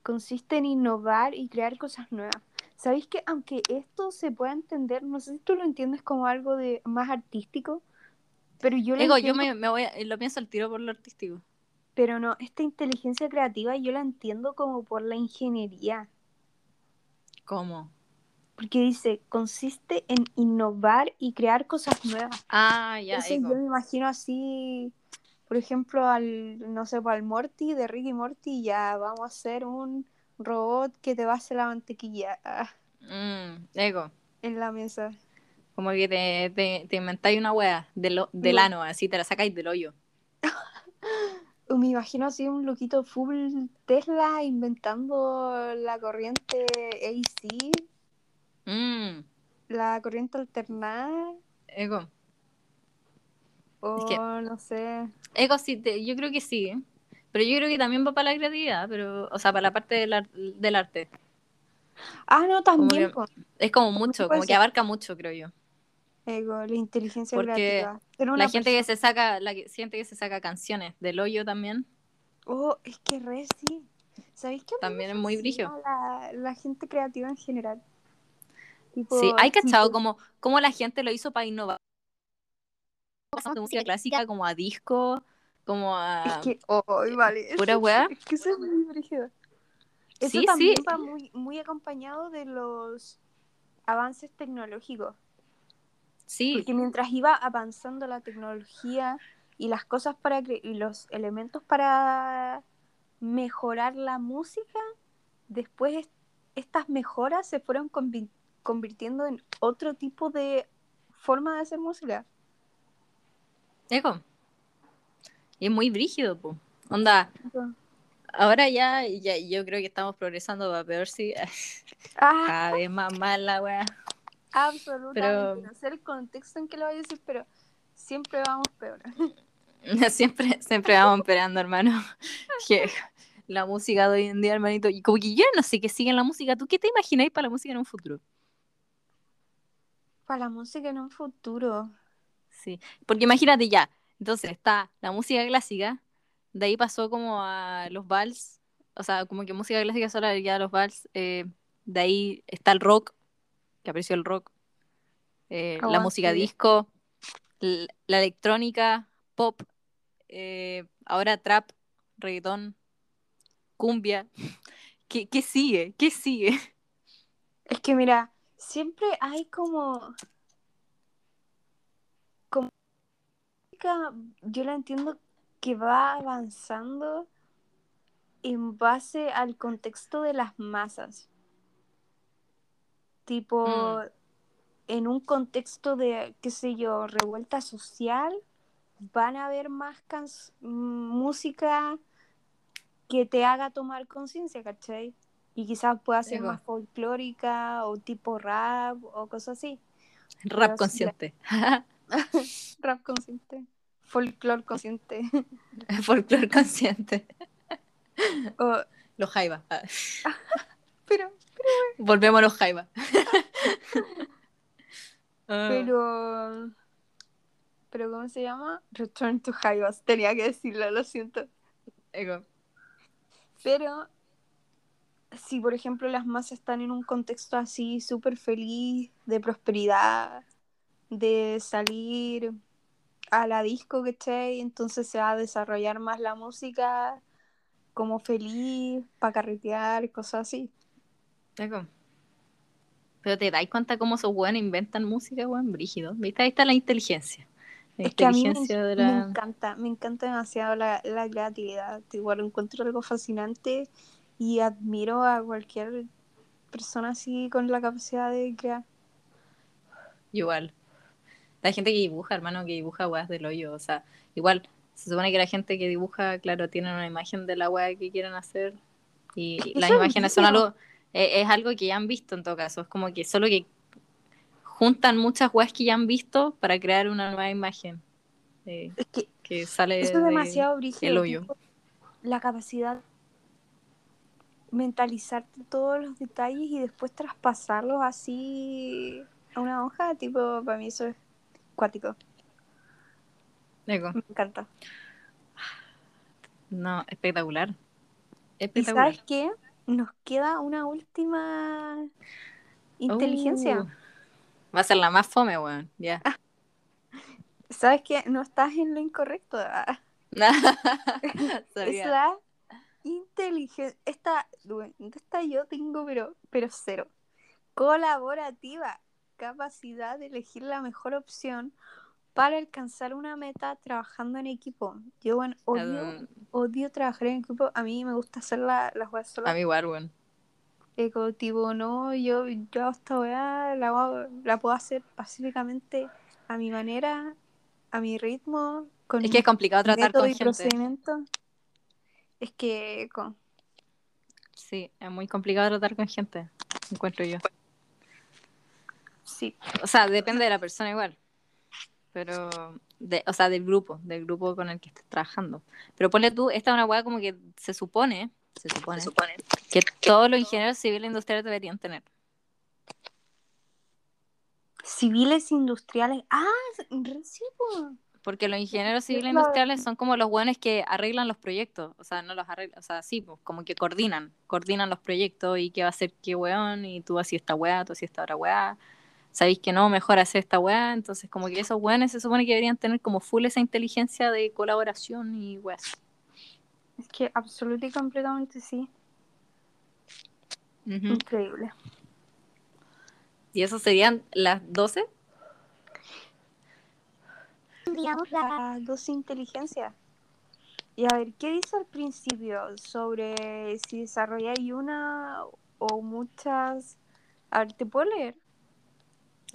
consiste en innovar y crear cosas nuevas. ¿Sabéis que aunque esto se pueda entender, no sé si tú lo entiendes como algo de más artístico, pero yo lo yo me, voy lo pienso al tiro por lo artístico. Pero no, esta inteligencia creativa yo la entiendo como por la ingeniería. ¿Cómo? Porque dice, consiste en innovar y crear cosas nuevas. Ah, ya. yo me imagino así por ejemplo, al, no sé, pues, al Morty, de Ricky Morty, ya vamos a hacer un robot que te va a hacer la mantequilla. Mm, ego. En la mesa. Como que te, te, te inventáis una wea del, del ano, así te la sacáis del hoyo. *laughs* Me imagino así un loquito full Tesla inventando la corriente AC. Mm. La corriente alternada. Ego. O no sé. Ego sí, yo creo que sí. Pero yo creo que también va para la creatividad, pero, o sea, para la parte del, del arte. Ah, no, también. es como mucho, como que abarca mucho, creo yo. Ego, la inteligencia creativa. la gente que se saca, la gente que se saca canciones del hoyo también. Oh, es que re sí. ¿Sabéis qué? También es muy brillo. La, la, gente creativa en general. sí, hay cachado como, como la gente lo hizo para innovar pasamos de música clásica como a disco, como a. Es que, oh, vale. *laughs* Pura weá. Es que eso es muy brígido. Eso también va muy, muy acompañado de los avances tecnológicos. Sí. Porque mientras iba avanzando la tecnología y las cosas para y los elementos para mejorar la música, después estas mejoras se fueron convirtiendo en otro tipo de forma de hacer música. Eco. Y es muy brígido, po. Onda. Ahora ya, ya, yo creo que estamos progresando para peor si *laughs* ah. cada vez más mal la wea. Absolutamente. Pero... No sé el contexto en que lo voy a decir, pero siempre vamos peor. *laughs* siempre, siempre vamos esperando, hermano. *laughs* la música de hoy en día, hermanito. Y como que yo no sé qué sigue en la música. ¿Tú qué te imagináis para la música en un futuro? Para la música en un futuro. Sí, porque imagínate ya. Entonces está la música clásica, de ahí pasó como a los vals, o sea, como que música clásica solo ya los vals, eh, de ahí está el rock, que apreció el rock, eh, la música disco, la electrónica, pop, eh, ahora trap, reggaetón, cumbia. ¿Qué, qué sigue? ¿Qué sigue? Es que mira, siempre hay como. como yo la entiendo que va avanzando en base al contexto de las masas. Tipo, en un contexto de, qué sé yo, revuelta social, van a haber más can- música que te haga tomar conciencia, ¿cachai? Y quizás pueda ser Ego. más folclórica o tipo rap o cosas así. Rap consciente. *laughs* Rap consciente. Folclor consciente. *laughs* Folclore consciente. O- Los jaiba. *laughs* Ah. pero, Volvemos a los jaiba. *laughs* Ah. pero. Pero, ¿cómo se llama? Return to Jaivas. Tenía que decirlo, lo siento. Ego. Pero si, por ejemplo, las masas están en un contexto así súper feliz, de prosperidad, de salir a la disco, ¿cachai? Entonces se va a desarrollar más la música como feliz, para carretear, cosas así. Pero te dais cuenta cómo esos weones inventan música, weón, brígido. ¿Viste? Ahí está la inteligencia. La Es que a mí me, inteligencia me encanta, me encanta demasiado la, la creatividad. Igual lo encuentro algo fascinante y admiro a cualquier persona así con la capacidad de crear. Igual. La gente que dibuja, hermano, que dibuja weas del hoyo. O sea, igual, se supone que la gente que dibuja, claro, tiene una imagen de la wea que quieren hacer. Y Eso las es imágenes son algo, es, algo que ya han visto en todo caso. Es como que solo que juntan muchas weas que ya han visto para crear una nueva imagen. eh, Es que que sale eso es de- demasiado brígido. el hoyo. tipo, La capacidad mentalizarte todos los detalles y después traspasarlos así a una hoja, tipo, para mí eso es cuático. Me encanta. No, espectacular. ¿Y Espectacular. sabes qué? Nos queda una última inteligencia. Uh, va a ser la más fome, weón. Ya. ¿Sabes qué? No estás en lo incorrecto. ah. *laughs* *laughs* Es la inteligencia. Esta, esta yo tengo, pero, pero cero. Colaborativa. Capacidad de elegir la mejor opción para alcanzar una meta trabajando en equipo. Yo, bueno, odio, Um, odio trabajar en equipo. A mí me gusta hacer la- las weas sola. a mí igual, weón. Eco, tipo, no, yo, yo esta weá, la, la puedo hacer pacíficamente a mi manera, a mi ritmo, con Es que es complicado tratar con gente. procedimiento. Es que, co- Sí, es muy complicado tratar con gente, encuentro yo. sí, O sea, depende de la persona igual. Pero, de, o sea, del grupo, del grupo con el que estés trabajando. Pero ponle tú, esta es una weá como que se supone, se supone, que todos los ingenieros civiles industriales deberían tener. civiles industriales. Ah, re- sí, po. Porque los ingenieros civiles industriales son como los buenos que arreglan los proyectos. O sea, no los arreglan, o sea, sí, pues, como que coordinan, coordinan los proyectos y qué va a hacer qué weón, y tú así esta weá, tú así esta otra weá. Sabéis que no, mejor hacer esta weá. Entonces, como que esos weones se supone que deberían tener como full esa inteligencia de colaboración y weas. Es que absolutamente y completamente sí. Increíble. Y eso serían las 12. Tendríamos las dos inteligencias. Y a ver, ¿qué dice al principio sobre si desarrolláis una o muchas? A ver, ¿te puedo leer?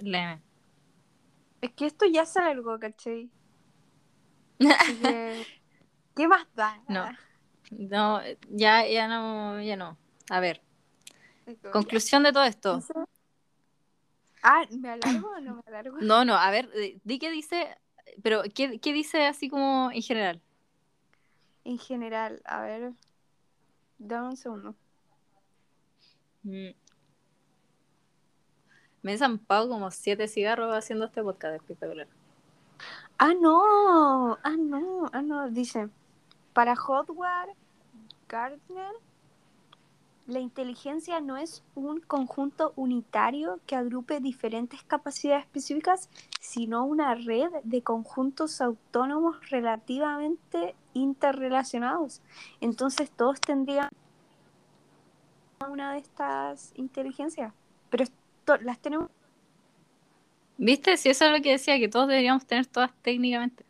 Léeme. Es que esto ya se alargó, ¿cachai? Que, *laughs* ¿Qué más da? No. No, ya, ya no, ya no. A ver, conclusión de todo esto. Dice- Ah, ¿me alargo o no me alargo? No, no, a ver, eh, di qué dice, pero ¿qué, qué dice así como en general? En general, a ver. Dame un segundo. Mm. Me he zampado como siete cigarros haciendo este podcast espectacular. Ah, no. Ah, no. Ah, no. Dice, para Hotware Gardner, la inteligencia no es un conjunto unitario que agrupe diferentes capacidades específicas, sino una red de conjuntos autónomos relativamente interrelacionados. Entonces todos tendrían una de estas inteligencias, pero las tenemos. ¿Viste? Si eso es lo que decía, que todos deberíamos tener todas técnicamente.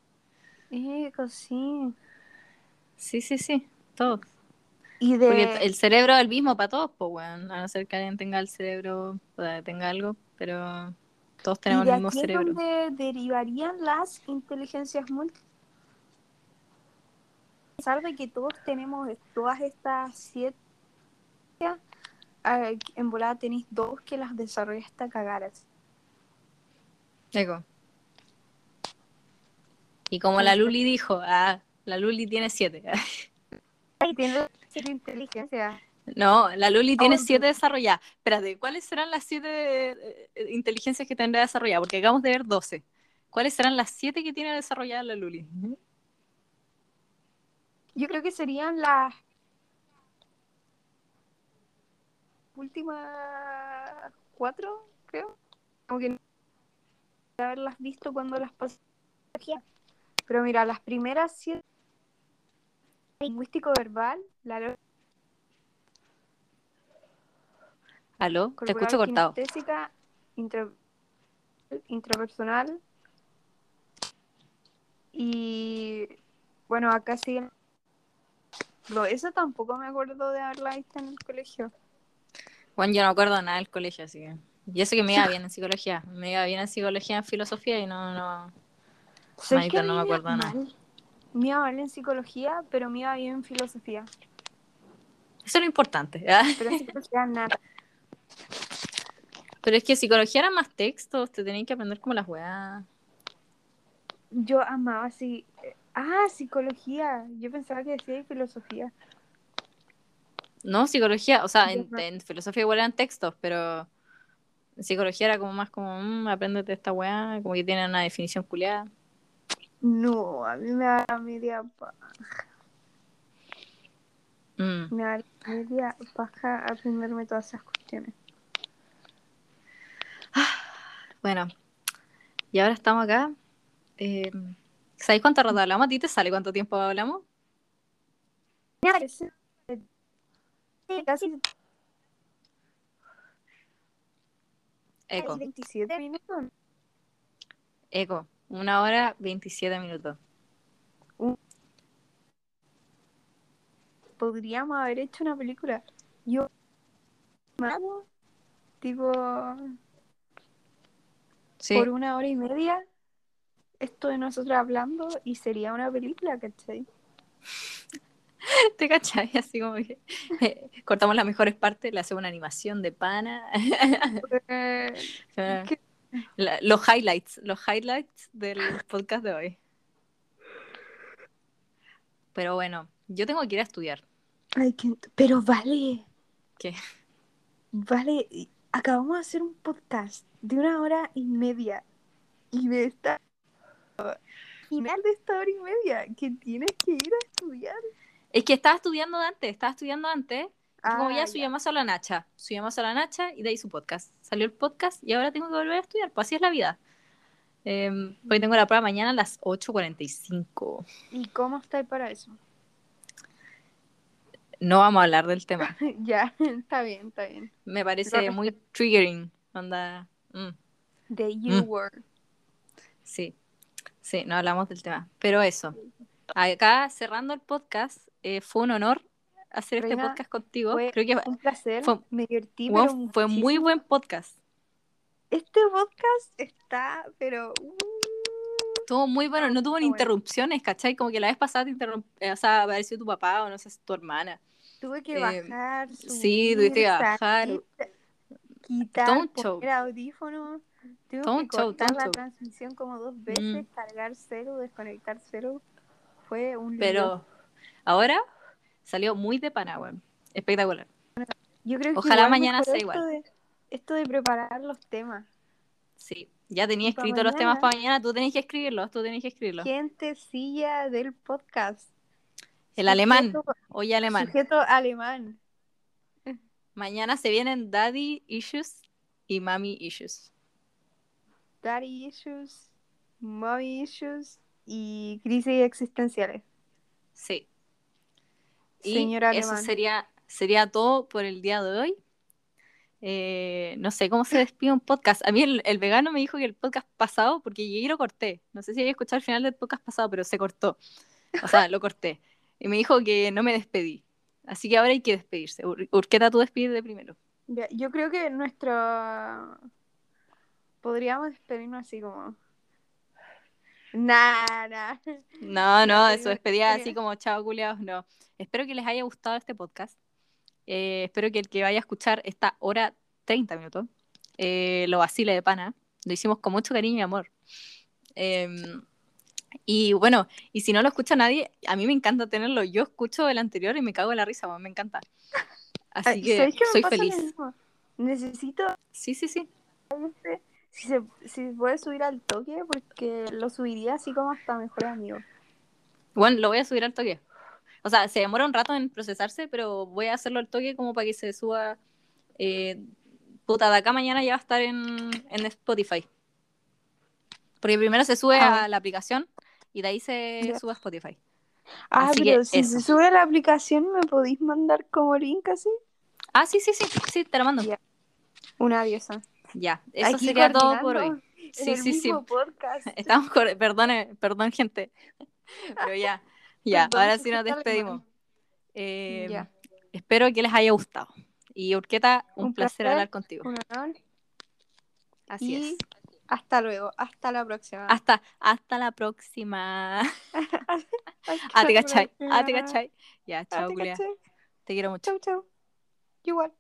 Eh, sí. Sí, sí, sí, todos. Y de... Porque el cerebro es el mismo para todos, pues, weón. A no ser que alguien tenga el cerebro, o sea, tenga algo, pero todos Y tenemos de el mismo aquí es cerebro. donde derivarían las inteligencias múltiples. A pesar de que todos tenemos todas estas siete, en volada tenéis dos que las desarrollaste cagaras. Eco. Y como la Luli dijo, ah, la Luli tiene siete. *laughs* Ay, tiene siete inteligencias. No, la Luli tiene Oh, siete desarrolladas. Espérate, ¿cuáles serán las siete eh, inteligencias que tendrá desarrolladas? Porque acabamos de ver 12. ¿Cuáles serán las siete que tiene desarrolladas la Luli? Yo creo que serían las últimas cuatro, creo. Como que no haberlas visto cuando las pasé. Pero mira, las primeras siete lingüístico verbal, la ¿Aló? Te escucho cortado. intra- intrapersonal y bueno, acá siguen. Eso tampoco me acuerdo de haberla visto en el colegio. Bueno, yo no acuerdo nada del colegio, así que. Y eso que me iba bien en psicología. Me iba bien en psicología, en filosofía y no, no. Manita, no me acuerdo nada. Me iba mal en psicología, pero me iba bien en filosofía. Eso es lo importante. ¿ah? Pero en psicología *laughs* nada. Pero es que psicología eran más textos, te tenías que aprender como las weas. Yo amaba así. Ah, psicología. Yo pensaba que decía filosofía. No, psicología, o sea, en, filosofía igual eran textos, pero en psicología era como más como, mmm, apréndete esta weá, como que tiene una definición culiada. No, a mí me da media paja. Mm. Me da media paja aprenderme todas esas cuestiones. *sighs* Bueno, y ahora estamos acá. Eh, ¿Sabéis cuánto rato hablamos? ¿A ti te sale cuánto tiempo hablamos? Me parece. Casi Eco, 27 minutos. eco, una hora 27 minutos. Podríamos haber hecho una película. Yo. Tipo, Sí, por una hora y media. Esto de nosotros hablando y sería una película, ¿cachai? *laughs* *laughs* ¿te cachai? Así como que eh, cortamos las mejores partes, le hacemos una animación de pana. *laughs* La- los highlights, los highlights del podcast de hoy. Pero bueno, yo tengo que ir a estudiar. Ay, que- Pero vale. ¿Qué? Vale, acabamos de hacer un podcast de una hora y media. Y de esta. Final de esta hora y media, que tienes que ir a estudiar. Es que estaba estudiando antes, estaba estudiando antes. y como ya Ah, subíamos a la Nacha, subíamos a la Nacha y de ahí su podcast. Salió el podcast y ahora tengo que volver a estudiar, pues así es la vida. Eh, hoy tengo la prueba mañana a las 8.45. ¿Y cómo estáis para eso? No vamos a hablar del tema. *laughs* ya, está bien, está bien. Me parece muy triggering. Onda. mm. The You Mm. Word. Sí, sí, no hablamos del tema. Pero eso, acá cerrando el podcast, eh, fue un honor hacer este podcast contigo. fue Creo que Un placer, Fue- me divertí, pero fue muy muchísimo. buen podcast. Este podcast está, pero... uh, Estuvo muy bueno, no tuvo ni bueno. interrupciones, ¿cachai? Como que la vez pasada te interrump... eh, o sea, apareció tu papá o no sé, tu hermana. tuve que Eh, bajar, sí, tuviste que bajar. quitar, poner audífonos. Tuve que show, cortar la show. transmisión como dos veces, Mm. cargar cero, desconectar cero. Fue un. Pero ahora salió muy de pana, weón. espectacular. Yo creo que Ojalá mañana sea esto igual. de- esto de preparar los temas. Sí, ya tenía escrito los temas para mañana, tú tenés que escribirlos, tú tenés que escribirlos. Gentecilla del podcast. El alemán, hoy alemán. Sujeto alemán. Mañana se vienen daddy issues y mommy issues. Daddy issues, mommy issues y crisis existenciales. Sí. Y Señor eso alemán. sería, sería todo por el día de hoy. Eh, no sé cómo se despide un podcast. A mí el, el vegano me dijo que el podcast pasado, porque llegué y lo corté. No sé si había escuchado el final del podcast pasado, pero se cortó. O sea, lo corté. Y me dijo que no me despedí. Así que ahora hay que despedirse. Ur- Urqueta, tú despide primero. Yo creo que nuestro... Podríamos despedirnos así como... Nada. No, *laughs* no, Ya, eso digo, despedida así como chao, culiados, no. Espero que les haya gustado este podcast. Eh, espero que el que vaya a escuchar esta hora 30 minutos eh, lo vacile de pana. Lo hicimos con mucho cariño y amor. Em, y bueno, y si no lo escucha nadie, a mí me encanta tenerlo. Yo escucho el anterior y me cago en la risa, me encanta. Así Ay, que ¿sabes qué me soy feliz. Necesito Sí, sí, sí. Si se, si puede subir al toque porque lo subiría así como hasta mejores amigos. Bueno, lo voy a subir al toque. O sea, se demora un rato en procesarse, pero voy a hacerlo al toque como para que se suba. eh, puta, de acá mañana ya va a estar en, en Spotify. Porque primero se sube Ah. a la aplicación y de ahí se sube a Spotify. Ah, Así pero que si eso. se sube a la aplicación, ¿me podéis mandar como link así? Ah, sí, sí, sí, sí, te lo mando. Una diosa. Ya, eso Aquí sería todo por hoy. Sí, el sí, sí. *laughs* podcast. Estamos, perdone, perdón, gente. Pero ya, *laughs* ya, ahora sí nos despedimos. Eh, Ya. Espero que les haya gustado. Y Urqueta, un, Un placer, placer, hablar contigo. Un honor. Así y es. hasta luego. Hasta la próxima. Hasta, hasta la próxima. *laughs* Hasta Ah, cachai. Ah, cachai. Ya, Ah, chao, Julia. Te quiero mucho. Chau, chau. Igual.